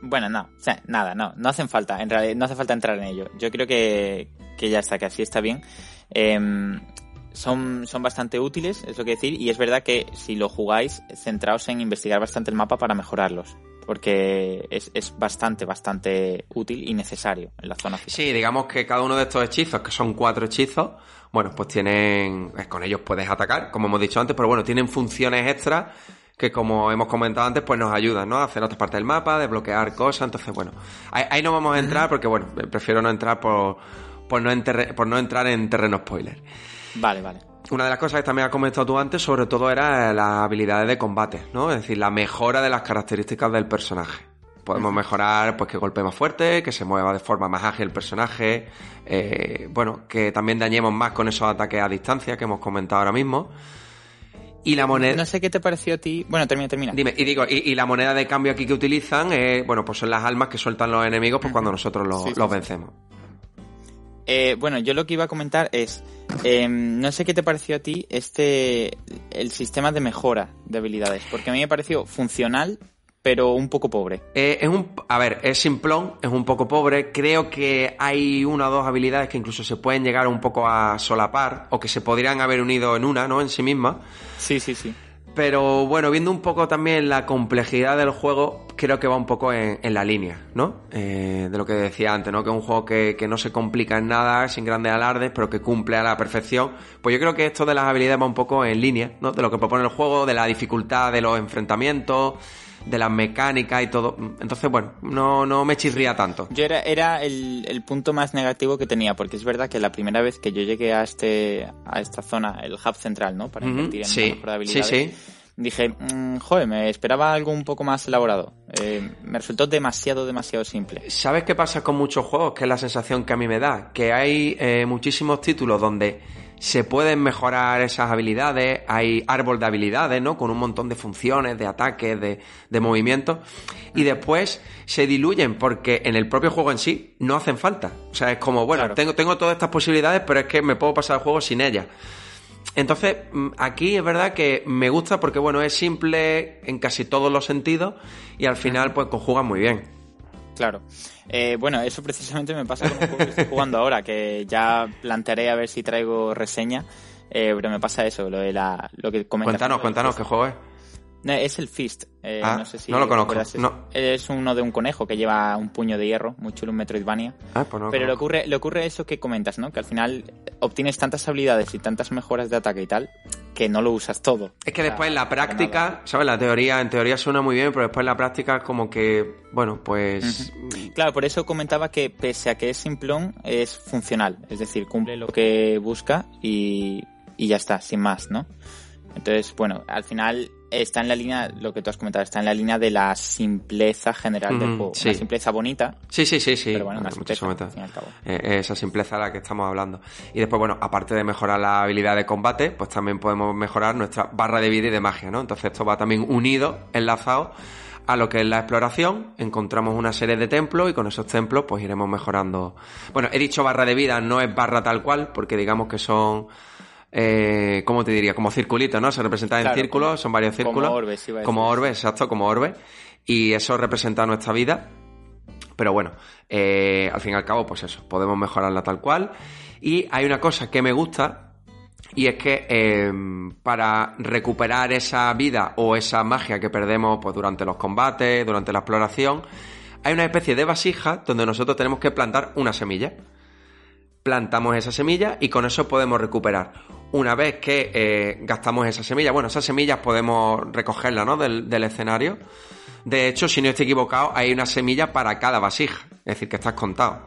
bueno, no, nada, no, no hacen falta, en realidad no hace falta entrar en ello. Yo creo que, que ya está, que así está bien. Em, son, son bastante útiles, es lo que decir, y es verdad que si lo jugáis, centraos en investigar bastante el mapa para mejorarlos, porque es, es bastante, bastante útil y necesario en la zona. Sí, digamos que cada uno de estos hechizos, que son cuatro hechizos, bueno, pues tienen, con ellos puedes atacar, como hemos dicho antes, pero bueno, tienen funciones extras que como hemos comentado antes, pues nos ayudan, ¿no? A hacer otras partes del mapa, desbloquear cosas, entonces bueno, ahí, no vamos a entrar porque bueno, prefiero no entrar por, por, no, por no entrar en terreno spoiler. Vale, vale. Una de las cosas que también has comentado tú antes, sobre todo, era las habilidades de combate, ¿no? Es decir, la mejora de las características del personaje. Podemos mejorar, pues, que golpee más fuerte, que se mueva de forma más ágil el personaje, eh, bueno, que también dañemos más con esos ataques a distancia que hemos comentado ahora mismo. Y la moneda. No sé qué te pareció a ti. Bueno, termina, termina. Dime, y digo, y, la moneda de cambio aquí que utilizan, eh, bueno, pues son las almas que sueltan los enemigos pues cuando nosotros los, vencemos. Eh, bueno, yo lo que iba a comentar es, em, no sé qué te pareció a ti este, el sistema de mejora de habilidades, porque a mí me pareció funcional pero un poco pobre. Eh, es un, a ver, es simplón, es un poco pobre. Creo que hay una o dos habilidades que incluso se pueden llegar un poco a solapar o que se podrían haber unido en una, ¿no? En sí misma. Sí, sí, sí. Pero bueno, viendo un poco también la complejidad del juego, creo que va un poco en, la línea, ¿no? Eh, de lo que decía antes, ¿no? Que es un juego que, que, no se complica en nada, sin grandes alardes, pero que cumple a la perfección. Pues yo creo que esto de las habilidades va un poco en línea, ¿no? De lo que propone el juego, de la dificultad de los enfrentamientos de las mecánicas y todo. Entonces, bueno, no, no me chirría tanto. Yo era, era el, punto más negativo que tenía, porque es verdad que la primera vez que yo llegué a este a esta zona, el hub central, ¿no? Para invertir en sí, mejor Sí, sí. Dije, mm, joder, me esperaba algo un poco más elaborado. Eh, me resultó demasiado, demasiado simple. ¿Sabes qué pasa con muchos juegos? Que es la sensación que a mí me da. Que hay eh, muchísimos títulos donde se pueden mejorar esas habilidades, hay árbol de habilidades, ¿no? Con un montón de funciones, de ataques, de, de movimientos, y después se diluyen porque en el propio juego en sí no hacen falta. O sea, es como, bueno, tengo, tengo todas estas posibilidades, pero es que me puedo pasar el juego sin ellas. Entonces, mm, aquí es verdad que me gusta porque, bueno, es simple en casi todos los sentidos y al final, pues, conjuga muy bien. Claro. Eh, bueno, eso precisamente me pasa con un juego que estoy jugando ahora, que ya plantearé a ver si traigo reseña, eh, pero me pasa eso, lo de la, lo que comentas. Cuéntanos, cuéntanos, ¿qué juego es? Es el Fist. Eh, ah, no, sé si no lo conozco. Es, no. es uno de un conejo que lleva un puño de hierro, muy chulo, un Metroidvania. Ah, pues no Pero le ocurre, le ocurre eso que comentas, ¿no? Que al final obtienes tantas habilidades y tantas mejoras de ataque y tal, que no lo usas todo. Es que después en la práctica, ¿sabes? La teoría, en teoría suena muy bien, pero después en la práctica como que, bueno, pues... Claro, por eso comentaba que pese a que es simplón, es funcional. Es decir, cumple lo que busca y, y ya está, sin más, ¿no? Entonces, bueno, al final está en la línea, lo que tú has comentado, está en la línea de la simpleza general del juego. sí. Una simpleza bonita. Sí, sí, sí, sí. Pero bueno, una simpleza, al fin y al cabo. Eh, esa simpleza a la que estamos hablando. Y después, bueno, aparte de mejorar la habilidad de combate, pues también podemos mejorar nuestra barra de vida y de magia, ¿no? Entonces esto va también unido, enlazado a lo que es la exploración. Encontramos una serie de templos y con esos templos pues iremos mejorando. Bueno, he dicho barra de vida, no es barra tal cual, porque digamos que son... Eh, ¿Cómo te diría? Como circulitos, ¿no? Se representan Claro, en círculos, como- son varios como círculos. orbes, iba a Como orbes, exacto, como orbes. Y eso representa nuestra vida. Pero bueno, eh, al fin y al cabo, pues eso, podemos mejorarla tal cual. Y hay una cosa que me gusta, y es que eh, para recuperar esa vida o esa magia que perdemos pues, durante los combates, durante la exploración, hay una especie de vasija donde nosotros tenemos que plantar una semilla. Plantamos esa semilla y con eso podemos recuperar. Una vez que eh, gastamos esa semilla, bueno, esas semillas podemos recogerlas ¿no? del, del escenario. De hecho, si no estoy equivocado, hay una semilla para cada vasija. Es decir, que estás contado.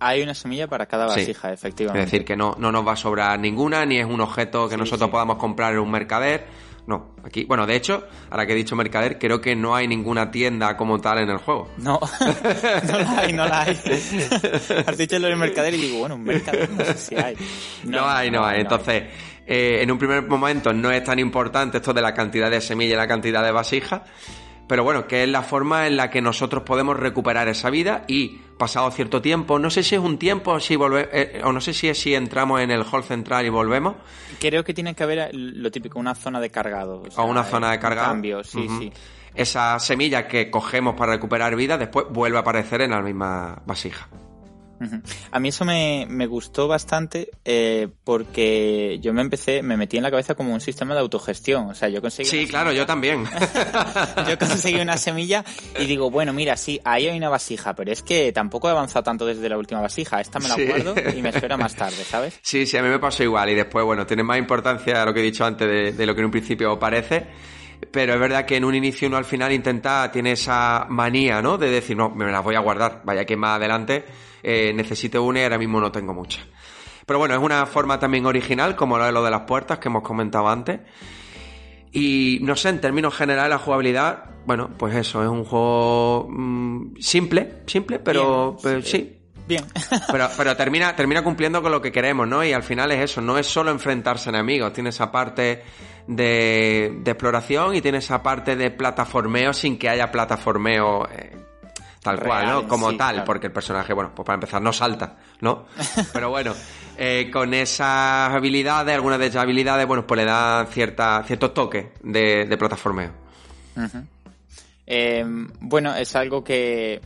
Hay una semilla para cada Sí. vasija, Es efectivamente. decir, que no, no nos va a sobrar ninguna, ni es un objeto que Sí, nosotros sí. podamos comprar en un mercader. No, aquí, bueno, de hecho, ahora que he dicho mercader, creo que no hay ninguna tienda como tal en el juego. No, no la hay, no la hay. Has dicho lo del mercader y digo, bueno, un mercader no sé si hay. No, hay, no, hay. Entonces, eh, en un primer momento no es tan importante esto de la cantidad de semilla y la cantidad de vasijas, pero bueno, que es la forma en la que nosotros podemos recuperar esa vida y pasado cierto tiempo, no sé si es un tiempo o si volve, eh, o no sé si es si entramos en el hall central y volvemos, Creo que tiene que haber lo típico, una zona de cargado. o una eh, zona de un carga. Cambio, sí, sí. Esa semilla que cogemos para recuperar vida después vuelve a aparecer en la misma vasija. A mí eso me, me gustó bastante eh, porque yo me empecé, me metí en la cabeza como un sistema de autogestión. O sea, yo conseguí. Sí, claro, yo también. Yo conseguí una semilla y digo, bueno, mira, sí, ahí hay una vasija, pero es que tampoco he avanzado tanto desde la última vasija. Esta me la Sí. guardo y me espera más tarde, ¿sabes? Sí, sí, a mí me pasó igual y después, bueno, tiene más importancia lo que he dicho antes de, de lo que en un principio parece, pero es verdad que en un inicio uno al final intenta, tiene esa manía, ¿no? De decir, no, me las voy a guardar, vaya que más adelante eh, necesito una y ahora mismo no tengo muchas. Pero bueno, es una forma también original, como lo de lo de las puertas que hemos comentado antes. Y no sé, en términos generales, la jugabilidad, bueno, pues eso, es un juego mm, simple, simple, pero, Bien, pero sí. sí, Bien. pero, pero termina, termina cumpliendo con lo que queremos, ¿no? Y al final es eso, no es solo enfrentarse a enemigos, tiene esa parte de, de exploración y tiene esa parte de plataformeo sin que haya plataformeo eh, tal cual, ¿no? Como sí, tal, claro. porque el personaje, bueno, pues para empezar no salta, ¿no? Pero bueno, eh, con esas habilidades, algunas de esas habilidades, bueno, pues le da cierta, ciertos toques de, de plataformeo. Eh, bueno, es algo que.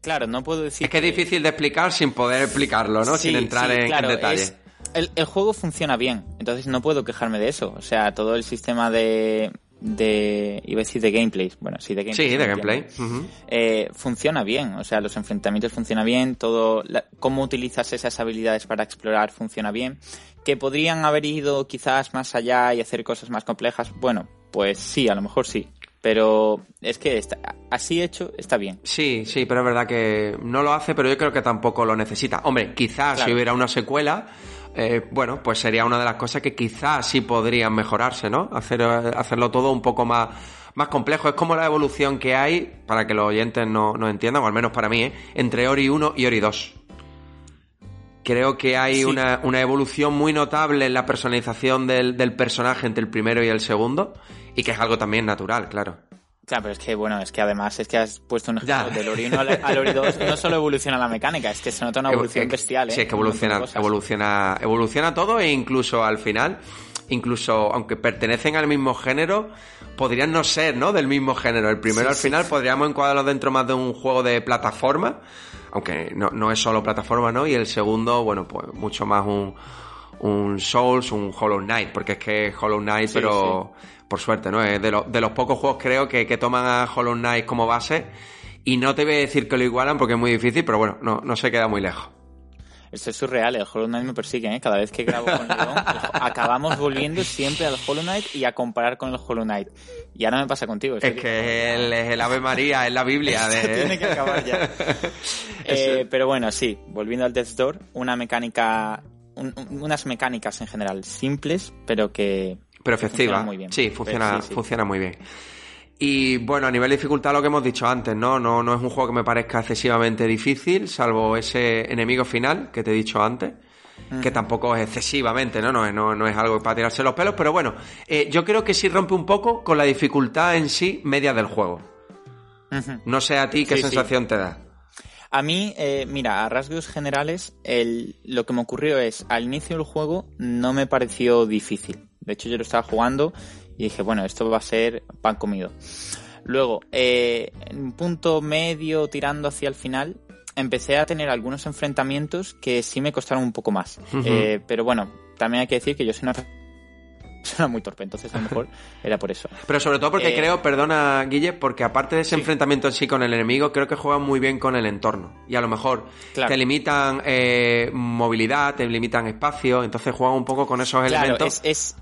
Claro, no puedo decir. Es que es difícil de explicar sin poder explicarlo, ¿no? Sí, sin entrar sí, en, claro, detalle. es- el, el juego funciona bien, entonces no puedo quejarme de eso. O sea, todo el sistema de. De iba a decir de gameplay. Bueno, sí, de gameplay. Sí, de ¿me gameplay. Eh, funciona bien, o sea, los enfrentamientos funcionan bien, todo, la- cómo utilizas esas habilidades para explorar funciona bien. Que podrían haber ido quizás más allá y hacer cosas más complejas, bueno, pues sí, a lo mejor sí. Pero es que está- así hecho está bien. Sí, sí, pero es verdad que no lo hace, pero yo creo que tampoco lo necesita. Hombre, quizás si hubiera una secuela, eh, bueno, pues sería una de las cosas que quizás sí podrían mejorarse, ¿no? Hacer, eh, hacerlo todo un poco más, más complejo. Es como la evolución que hay, para que los oyentes no, no entiendan, o al menos para mí, ¿eh? entre Ori 1 y Ori 2. Creo que hay Sí. una, una evolución muy notable en la personalización del, del personaje entre el primero y el segundo, y que es algo también natural, claro. Claro, pero es que, bueno, es que además es que has puesto un ejemplo del Ori 1 al, Ori 2, no solo evoluciona la mecánica, es que se nota una evolución Evo- bestial, ¿eh? Sí, es que evoluciona, evoluciona, evoluciona todo e incluso al final, incluso aunque pertenecen al mismo género, podrían no ser, ¿no? Del mismo género. El primero Sí, al sí. final podríamos encuadrarlo dentro más de un juego de plataforma, aunque no, no es solo plataforma, ¿no? Y el segundo, bueno, pues mucho más un, un Souls, un Hollow Knight, porque es que Hollow Knight, pero por suerte, ¿no? Es de, de los pocos juegos creo que, que toman a Hollow Knight como base y no te voy a decir que lo igualan porque es muy difícil, pero bueno, no, no se queda muy lejos. Esto es surreal, el Hollow Knight me persigue, ¿eh? Cada vez que grabo con León, acabamos volviendo siempre al Hollow Knight y a comparar con el Hollow Knight. Y ahora me pasa contigo. Es que es el Ave María, es la Biblia. De... Tiene que acabar ya. eh, pero bueno, sí, volviendo al Death's Door, una mecánica, un, unas mecánicas en general simples, pero que... Pero efectiva. Muy bien. Sí, funciona, funciona muy bien. Y bueno, a nivel de dificultad lo que hemos dicho antes, ¿no? ¿no? No es un juego que me parezca excesivamente difícil, salvo ese enemigo final que te he dicho antes, que tampoco es excesivamente, ¿no? No, no, no es algo para tirarse los pelos, pero bueno, eh, yo creo que sí rompe un poco con la dificultad en sí media del juego. No sé a ti qué sensación te da. A mí, eh, mira, a rasgos generales, el, lo que me ocurrió es, al inicio del juego no me pareció difícil. De hecho, yo lo estaba jugando y dije, bueno, esto va a ser pan comido. Luego, eh, en un punto medio tirando hacia el final, empecé a tener algunos enfrentamientos que sí me costaron un poco más. Eh, pero bueno, también hay que decir que yo soy una persona muy torpe, entonces a lo mejor era por eso. Pero sobre todo porque eh, creo, perdona Guille, porque aparte de ese enfrentamiento en sí con el enemigo, creo que juegan muy bien con el entorno. Y a lo mejor te limitan movilidad, te limitan espacio, entonces juegan un poco con esos elementos. Es, es,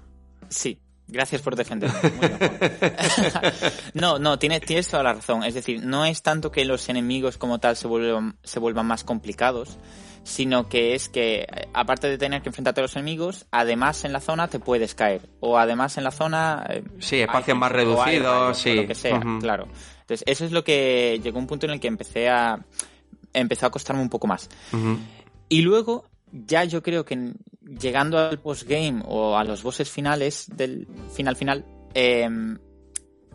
sí, Gracias por defenderme. no, no, tienes, tienes toda la razón. Es decir, no es tanto que los enemigos como tal se vuelvan, se vuelvan más complicados, sino que es que, aparte de tener que enfrentarte a los enemigos, además en la zona te puedes caer. O además en la zona... Eh, sí, espacios más reducidos, sí. lo que sea, claro. Entonces, eso es lo que llegó un punto en el que empecé a... Empezó a costarme un poco más. Y luego, ya yo creo que llegando al postgame o a los bosses finales del final final, em,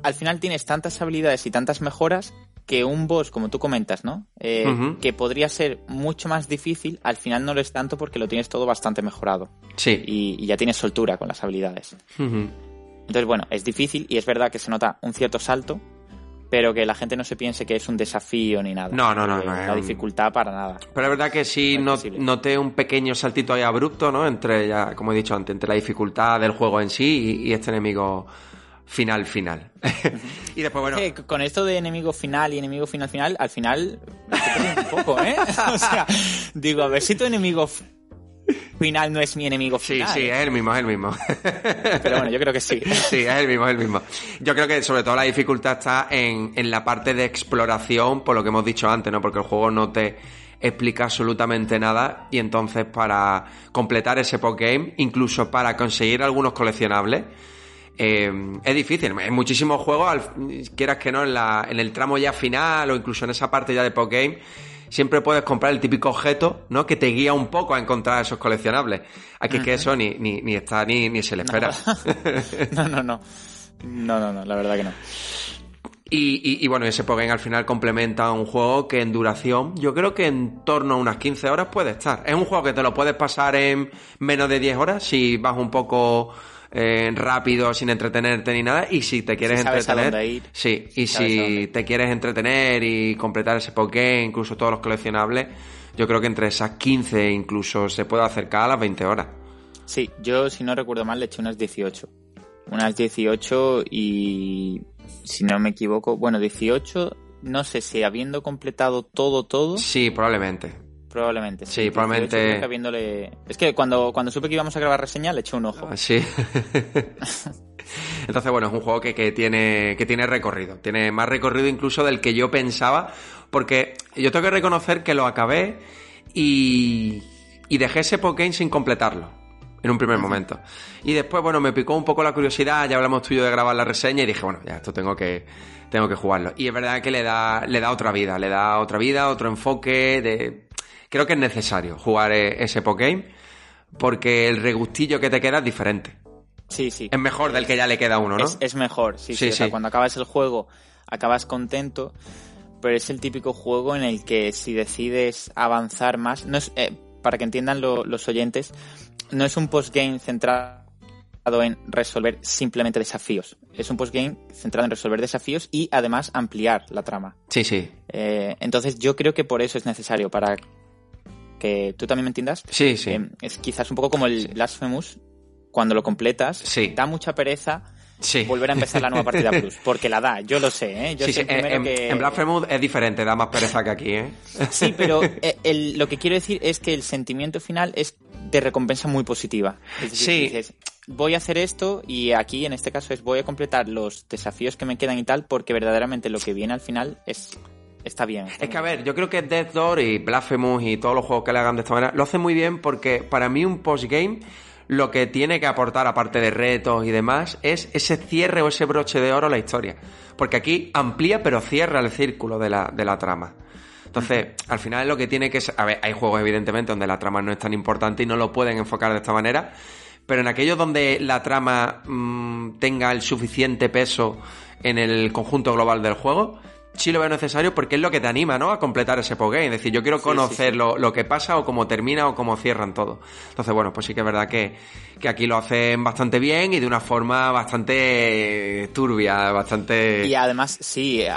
al final tienes tantas habilidades y tantas mejoras que un boss, como tú comentas, ¿no? Eh, que podría ser mucho más difícil, al final no lo es tanto porque lo tienes todo bastante mejorado. Sí. Y, ya tienes soltura con las habilidades. Entonces, bueno, es difícil y es verdad que se nota un cierto salto, pero que la gente no se piense que es un desafío ni nada. No, no, no. no la dificultad para nada. Pero es verdad que sí noté un pequeño saltito ahí abrupto, ¿no? Entre, ya, como he dicho antes, entre la dificultad del juego en sí y, este enemigo final final. y después, bueno. con esto de enemigo final y enemigo final final, al final un poco, ¿eh? o sea, digo, a ver si tu enemigo final no es mi enemigo final. Sí, sí, es el mismo, es el mismo. Pero bueno, yo creo que sí. Sí, es el mismo, es el mismo. Yo creo que sobre todo la dificultad está en, en la parte de exploración, por lo que hemos dicho antes, ¿no? Porque el juego no te explica absolutamente nada y entonces para completar ese postgame, incluso para conseguir algunos coleccionables, eh, es difícil. Hay muchísimos juegos, quieras que no, en, la, en el tramo ya final o incluso en esa parte ya de postgame, siempre puedes comprar el típico objeto, ¿no? Que te guía un poco a encontrar esos coleccionables. Aquí es que eso ni, ni, ni está ni, ni se le espera. No. no, no, no. No, no, la verdad que no. Y, y, bueno, ese Pogame al final complementa un juego que en duración, yo creo que en torno a unas 15 horas puede estar. Es un juego que te lo puedes pasar en menos de 10 horas si vas un poco eh, rápido, sin entretenerte ni nada. Y si te quieres entretener, sí, y si te quieres entretener y completar ese Pokémon, incluso todos los coleccionables, yo creo que entre esas 15 incluso se puede acercar a las 20 horas. Sí, yo si no recuerdo mal le eché unas 18. Unas 18 y si no me equivoco, bueno, 18, no sé si habiendo completado todo, todo. Sí, probablemente. Probablemente. Sí, probablemente. Es que cuando, cuando supe que íbamos a grabar reseña le eché un ojo. Ah, sí. Entonces, bueno, es un juego que, tiene, que tiene recorrido. Tiene más recorrido incluso del que yo pensaba. Porque yo tengo que reconocer que lo acabé y, y dejé ese Pokémon sin completarlo. En un primer momento. Y después, bueno, me picó un poco la curiosidad. Ya hablamos tuyo de grabar la reseña y dije, bueno, ya esto tengo que, tengo que jugarlo. Y es verdad que le da, le da otra vida. Le da otra vida, otro enfoque de creo que es necesario jugar e-, ese Pokégame porque el regustillo que te queda es diferente. Sí, sí. Es mejor del que ya le queda uno, ¿no? Es, mejor, sí, sí. O sea, cuando acabas el juego, acabas contento, pero es el típico juego en el que si decides avanzar más, no es, eh, para que entiendan los oyentes, no es un postgame centrado en resolver simplemente desafíos. Es un postgame centrado en resolver desafíos y además ampliar la trama. Sí, sí. Eh, entonces yo creo que por eso es necesario, para que tú también me entiendas. Sí, sí. Eh, es quizás un poco como el Blasphemous, cuando lo completas, Sí. da mucha pereza Sí. volver a empezar la nueva partida plus, porque la da, yo lo sé, ¿eh? Yo Sí, sé sí, primero en, que... en Blasphemous es diferente, da más pereza que aquí, ¿eh? Sí, pero eh, el- lo que quiero decir es que el sentimiento final es de recompensa muy positiva. Es decir, Sí. dices, voy a hacer esto y aquí en este caso es voy a completar los desafíos que me quedan y tal porque verdaderamente lo que viene al final es está bien. está Es que, a ver, yo creo que Death Door y Blasphemous y todos los juegos que le hagan de esta manera lo hacen muy bien porque para mí un postgame lo que tiene que aportar, aparte de retos y demás, es ese cierre o ese broche de oro a la historia. Porque aquí amplía pero cierra el círculo de la, de la trama. Entonces, al final es lo que tiene que ser... A ver, hay juegos evidentemente donde la trama no es tan importante y no lo pueden enfocar de esta manera, pero en aquellos donde la trama mm, tenga el suficiente peso en el conjunto global del juego, sí lo veo necesario porque es lo que te anima, ¿no? A completar ese postgame. Es decir, yo quiero conocer sí, sí. Lo, lo que pasa o cómo termina o cómo cierran todo. Entonces, bueno, pues sí que es verdad que, que aquí lo hacen bastante bien y de una forma bastante turbia, bastante... Y además, sí, a-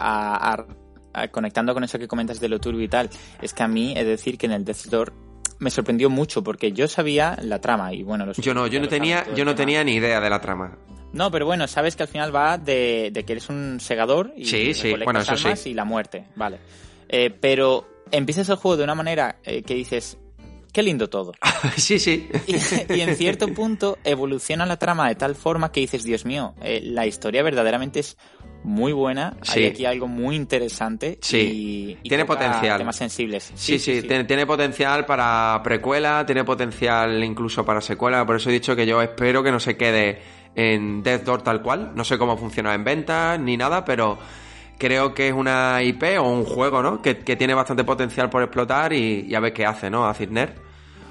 a- a- conectando con eso que comentas de lo turbio y tal, es que a mí, es decir, que en el Death Door me sorprendió mucho porque yo sabía la trama y bueno, los Yo no, yo no tenía, yo no tenía ni idea de la trama. No, pero bueno, sabes que al final va de, de que eres un segador y Sí, sí, recolectas bueno, eso sí. almas y la muerte, vale. Eh, pero empiezas el juego de una manera eh, que dices, qué lindo todo. sí, sí. Y, y en cierto punto evoluciona la trama de tal forma que dices, Dios mío, eh, la historia verdaderamente es muy buena. Sí. Hay aquí algo muy interesante. Sí. Y, y Tiene potencial. Temas sensibles. Sí, sí, Tiene, tiene potencial para precuela, tiene potencial incluso para secuela, por eso he dicho que yo espero que no se quede en Death Door tal cual, no sé cómo funciona en ventas ni nada, pero creo que es una IP o un juego, ¿no? Que, que tiene bastante potencial por explotar y, a ver qué hace, ¿no? A Cisner.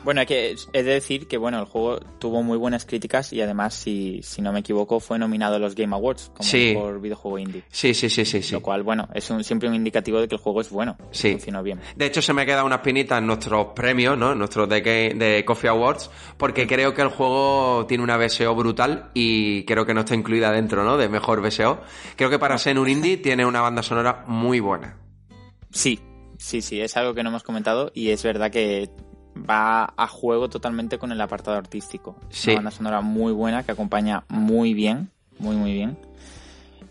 Bueno, hay que, de decir que bueno, el juego tuvo muy buenas críticas y además, si, si no me equivoco, fue nominado a los Game Awards como Sí. mejor videojuego indie. Sí, sí, sí, sí, sí. Lo cual, bueno, es un, siempre un indicativo de que el juego es bueno. Sí. Funcionó bien. De hecho, se me queda una espinita en nuestros premios, ¿no? En nuestros de, de Coffee Awards, porque creo que el juego tiene una BSO brutal y creo que no está incluida dentro, ¿no? De mejor BSO. Creo que para ser un indie tiene una banda sonora muy buena. Sí, sí, sí, es algo que no hemos comentado y es verdad que va a juego totalmente con el apartado artístico. Es Sí. Una banda sonora muy buena que acompaña muy bien, muy, muy bien.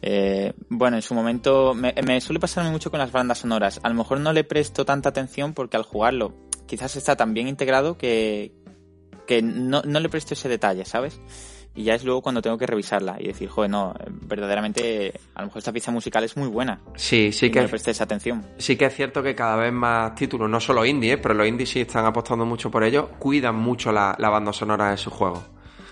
Eh, bueno, en su momento me, me suele pasarme mucho con las bandas sonoras. A lo mejor no le presto tanta atención porque al jugarlo quizás está tan bien integrado que, que no, no le presto ese detalle, ¿sabes? Y ya es luego cuando tengo que revisarla y decir, joder, no, verdaderamente a lo mejor esta pieza musical es muy buena. Sí, sí y no que, le presté esa atención. sí que es cierto que cada vez más títulos, no solo indie, ¿eh? pero los indies sí están apostando mucho por ello, cuidan mucho la, la banda sonora de sus juegos.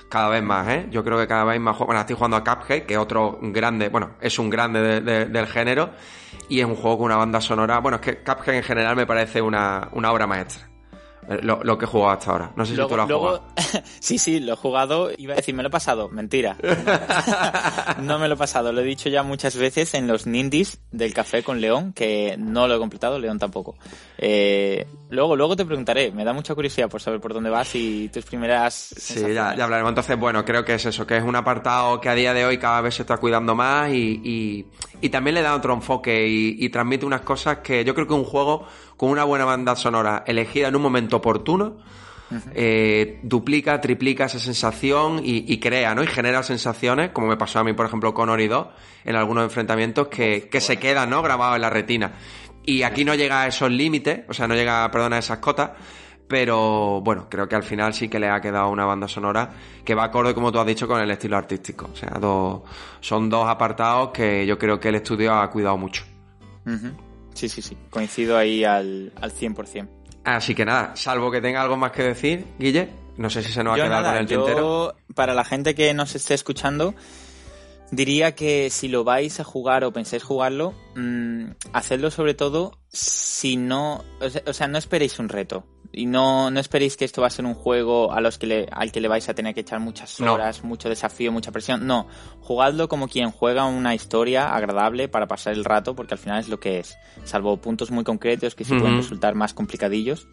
Cada vez más, ¿eh? Yo creo que cada vez más juegos. Bueno, estoy jugando a Cuphead, que es otro grande, bueno, es un grande de- de- del género, y es un juego con una banda sonora. Bueno, es que Cuphead en general me parece una, una obra maestra. Eh, Lo, lo que he jugado hasta ahora. No sé si tú lo has jugado. sí, sí, lo he jugado. Iba a decir, me lo he pasado. Mentira. no me lo he pasado. Lo he dicho ya muchas veces en los Nindis del Café con León, que no lo he completado, León tampoco. Eh, luego, luego te preguntaré. Me da mucha curiosidad por saber por dónde vas y tus primeras. Sí, ya, ya hablaremos. Entonces, bueno, creo que es eso, que es un apartado que a día de hoy cada vez se está cuidando más y, y- y también le da otro enfoque y, y transmite unas cosas que yo creo que un juego con una buena banda sonora elegida en un momento oportuno eh, duplica, triplica esa sensación y, y crea, ¿no? Y genera sensaciones, como me pasó a mí, por ejemplo, con Ori 2, en algunos enfrentamientos que, que se quedan, ¿no? Grabados en la retina. Y aquí no llega a esos límites, o sea, no llega, perdona, a esas cotas, pero bueno, creo que al final sí que le ha quedado una banda sonora que va acorde, como tú has dicho, con el estilo artístico. O sea, dos, son dos apartados que yo creo que el estudio ha cuidado mucho. Ujú. Sí, sí, sí. Coincido ahí al, al 100%. Así que nada, salvo que tenga algo más que decir, Guille, no sé si se nos ha Yo quedado nada, con el yo, tintero. para la gente que nos esté escuchando, diría que si lo vais a jugar o pensáis jugarlo, mm, hacedlo sobre todo si no, o sea, no esperéis un reto. Y no, no esperéis que esto va a ser un juego a los que le, al que le vais a tener que echar muchas No. horas, mucho desafío, mucha presión. No, jugadlo como quien juega una historia agradable para pasar el rato, porque al final es lo que es. Salvo puntos muy concretos que sí pueden resultar más complicadillos.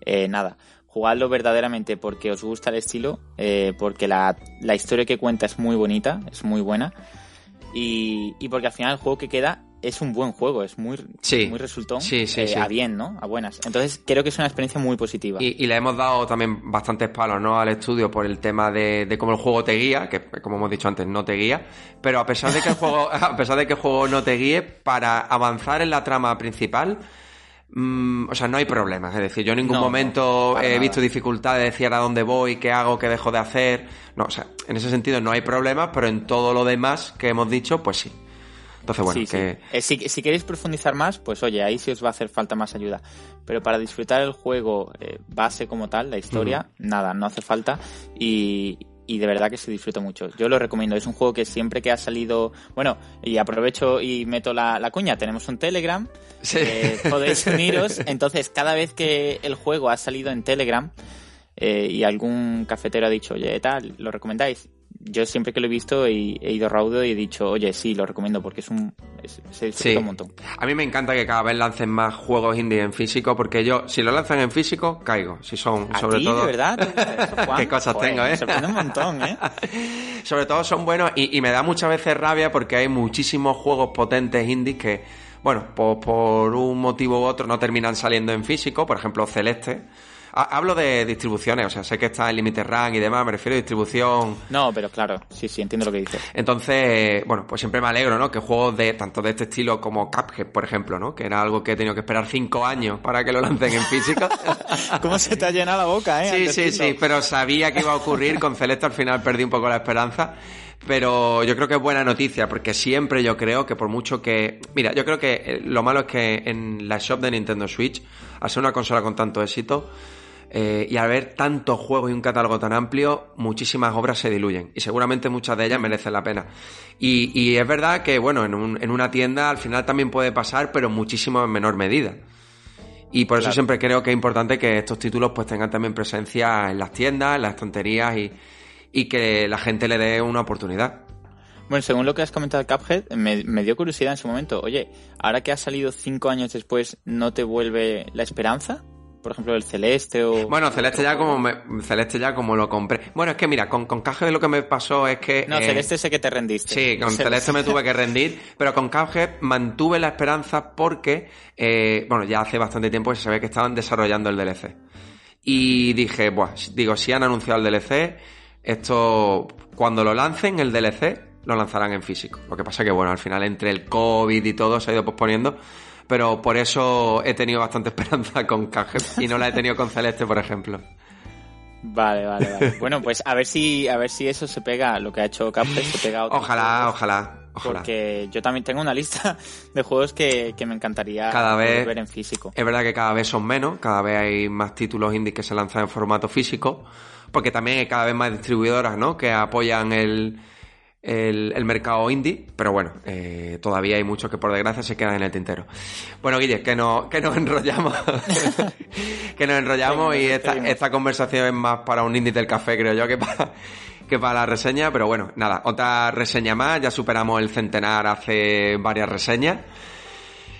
Eh, nada, jugadlo verdaderamente porque os gusta el estilo, eh, porque la, la historia que cuenta es muy bonita, es muy buena, y, y porque al final el juego que queda es un buen juego, es muy, Sí. muy resultón Sí, sí, eh, a bien, ¿no? A buenas. Entonces creo que es una experiencia muy positiva. Y, y le hemos dado también bastantes palos ¿no? al estudio por el tema de, de cómo el juego te guía, que como hemos dicho antes, no te guía. Pero a pesar de que el juego, a pesar de que el juego no te guíe, para avanzar en la trama principal, mm, o sea, no hay problemas. Es decir, yo en ningún No, momento he nada. visto dificultades de decir a dónde voy, qué hago, qué dejo de hacer. No, o sea, en ese sentido no hay problemas, pero en todo lo demás que hemos dicho, pues sí. Entonces, bueno, Sí, sí. Eh, si, si queréis profundizar más, pues oye, ahí sí os va a hacer falta más ayuda. Pero para disfrutar el juego eh, base como tal, la historia, nada, no hace falta. Y, y de verdad que se disfruta mucho. Yo lo recomiendo. Es un juego que siempre que ha salido. Bueno, y aprovecho y meto la, la cuña. Tenemos un Telegram. Sí. eh, podéis uniros. Entonces, cada vez que el juego ha salido en Telegram eh, y algún cafetero ha dicho, oye, tal, ¿lo recomendáis? Yo siempre que lo he visto he, he ido raudo y he dicho, oye, sí, lo recomiendo porque es un. es- se disfruta Sí. un montón. A mí me encanta que cada vez lancen más juegos indie en físico, porque yo, si lo lanzan en físico, caigo. Si son, ¿A sobre todo. de verdad? Qué cosas Joder, tengo, ¿eh? Me sorprende un montón, ¿eh? Sobre todo son buenos y, y me da muchas veces rabia porque hay muchísimos juegos potentes indies que, bueno, pues por un motivo u otro no terminan saliendo en físico. Por ejemplo, Celeste. Ha- Hablo de distribuciones, o sea, sé que está en Limited Run y demás, me refiero a distribución. No, pero claro, sí, sí, entiendo lo que dices. Entonces, bueno, pues siempre me alegro, ¿no? Que juegos de tanto de este estilo como Cuphead, por ejemplo, ¿no? Que era algo que he tenido que esperar cinco años para que lo lancen en físico. ¿Cómo se te ha llenado la boca, eh? Sí, sí, sí, pero sabía que iba a ocurrir. Con Celeste al final perdí un poco la esperanza. Pero yo creo que es buena noticia, porque siempre yo creo que por mucho que... Mira, yo creo que eh, lo malo es que en la shop de Nintendo Switch, al ser una consola con tanto éxito, eh, y al ver tantos juegos y un catálogo tan amplio, muchísimas obras se diluyen. Y seguramente muchas de ellas merecen la pena. Y, y es verdad que, bueno, en, un- en una tienda al final también puede pasar, pero muchísimo en menor medida. Y por eso siempre creo que es importante que estos títulos pues tengan también presencia en las tiendas, en las estanterías y, y que la gente le dé una oportunidad. Bueno, según lo que has comentado Cuphead, me, me dio curiosidad en su momento. Oye, ahora que ha salido cinco años después, ¿no te vuelve la esperanza? Por ejemplo, el Celeste o... Bueno, Celeste ya como me- Celeste ya como lo compré. Bueno, es que mira, con, con lo que me pasó es que... No, eh, Celeste sé que te rendiste. Sí, con Celeste me tuve que rendir, pero con Cuphead mantuve la esperanza porque, eh, bueno, ya hace bastante tiempo que se sabía que estaban desarrollando el DLC. Y dije, buah, digo, si han anunciado el DLC, esto, cuando lo lancen, el DLC, lo lanzarán en físico. Lo que pasa que, bueno, al final entre el COVID y todo se ha ido posponiendo, pero por eso he tenido bastante esperanza con Cuphead y no la he tenido con Celeste, por ejemplo. Vale, vale, vale. bueno, pues a ver si a ver si eso se pega, lo que ha hecho Cuphead se pega a otros Ojalá, ojalá, ojalá. Porque yo también tengo una lista de juegos que, que me encantaría Cada vez- ver en físico. Es verdad que cada vez son menos, cada vez hay más títulos indies que se lanzan en formato físico, porque también hay cada vez más distribuidoras, ¿no? Que apoyan el, el, el mercado indie, pero bueno, eh, todavía hay muchos que por desgracia se quedan en el tintero. Bueno, Guille, que, no, que nos enrollamos, que nos enrollamos y esta, esta conversación es más para un indie del café, creo yo, que para, que para la reseña, pero bueno, nada, otra reseña más, ya superamos el centenar hace varias reseñas.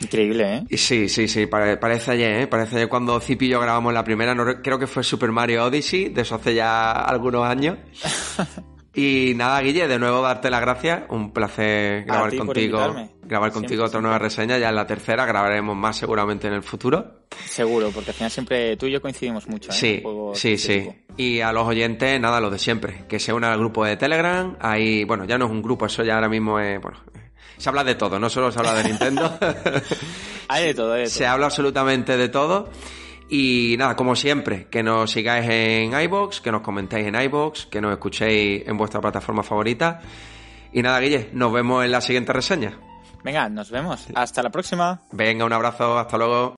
Increíble, ¿eh? Sí, sí, sí, pare- parece ayer, ¿eh? Parece ayer cuando Zip y yo grabamos la primera, no creo que fue Super Mario Odyssey, de eso hace ya algunos años. Y nada, Guille, de nuevo darte las gracias, un placer grabar contigo, grabar Siempre, contigo otra nueva reseña, ya en la tercera, grabaremos más seguramente en el futuro. Seguro, porque al final siempre tú y yo coincidimos mucho, ¿eh? Sí, sí, sí. tipo. Y a los oyentes, nada, lo de siempre. Que se unan al grupo de Telegram. Ahí, bueno, ya no es un grupo, eso ya ahora mismo es, bueno, se habla de todo, no solo se habla de Nintendo. Hay de todo, hay de todo. Se habla absolutamente de todo. Y nada, como siempre, que nos sigáis en iBox, que nos comentéis en iBox, que nos escuchéis en vuestra plataforma favorita. Y nada, Guille, nos vemos en la siguiente reseña. Venga, nos vemos. Hasta la próxima. Venga, un abrazo, hasta luego.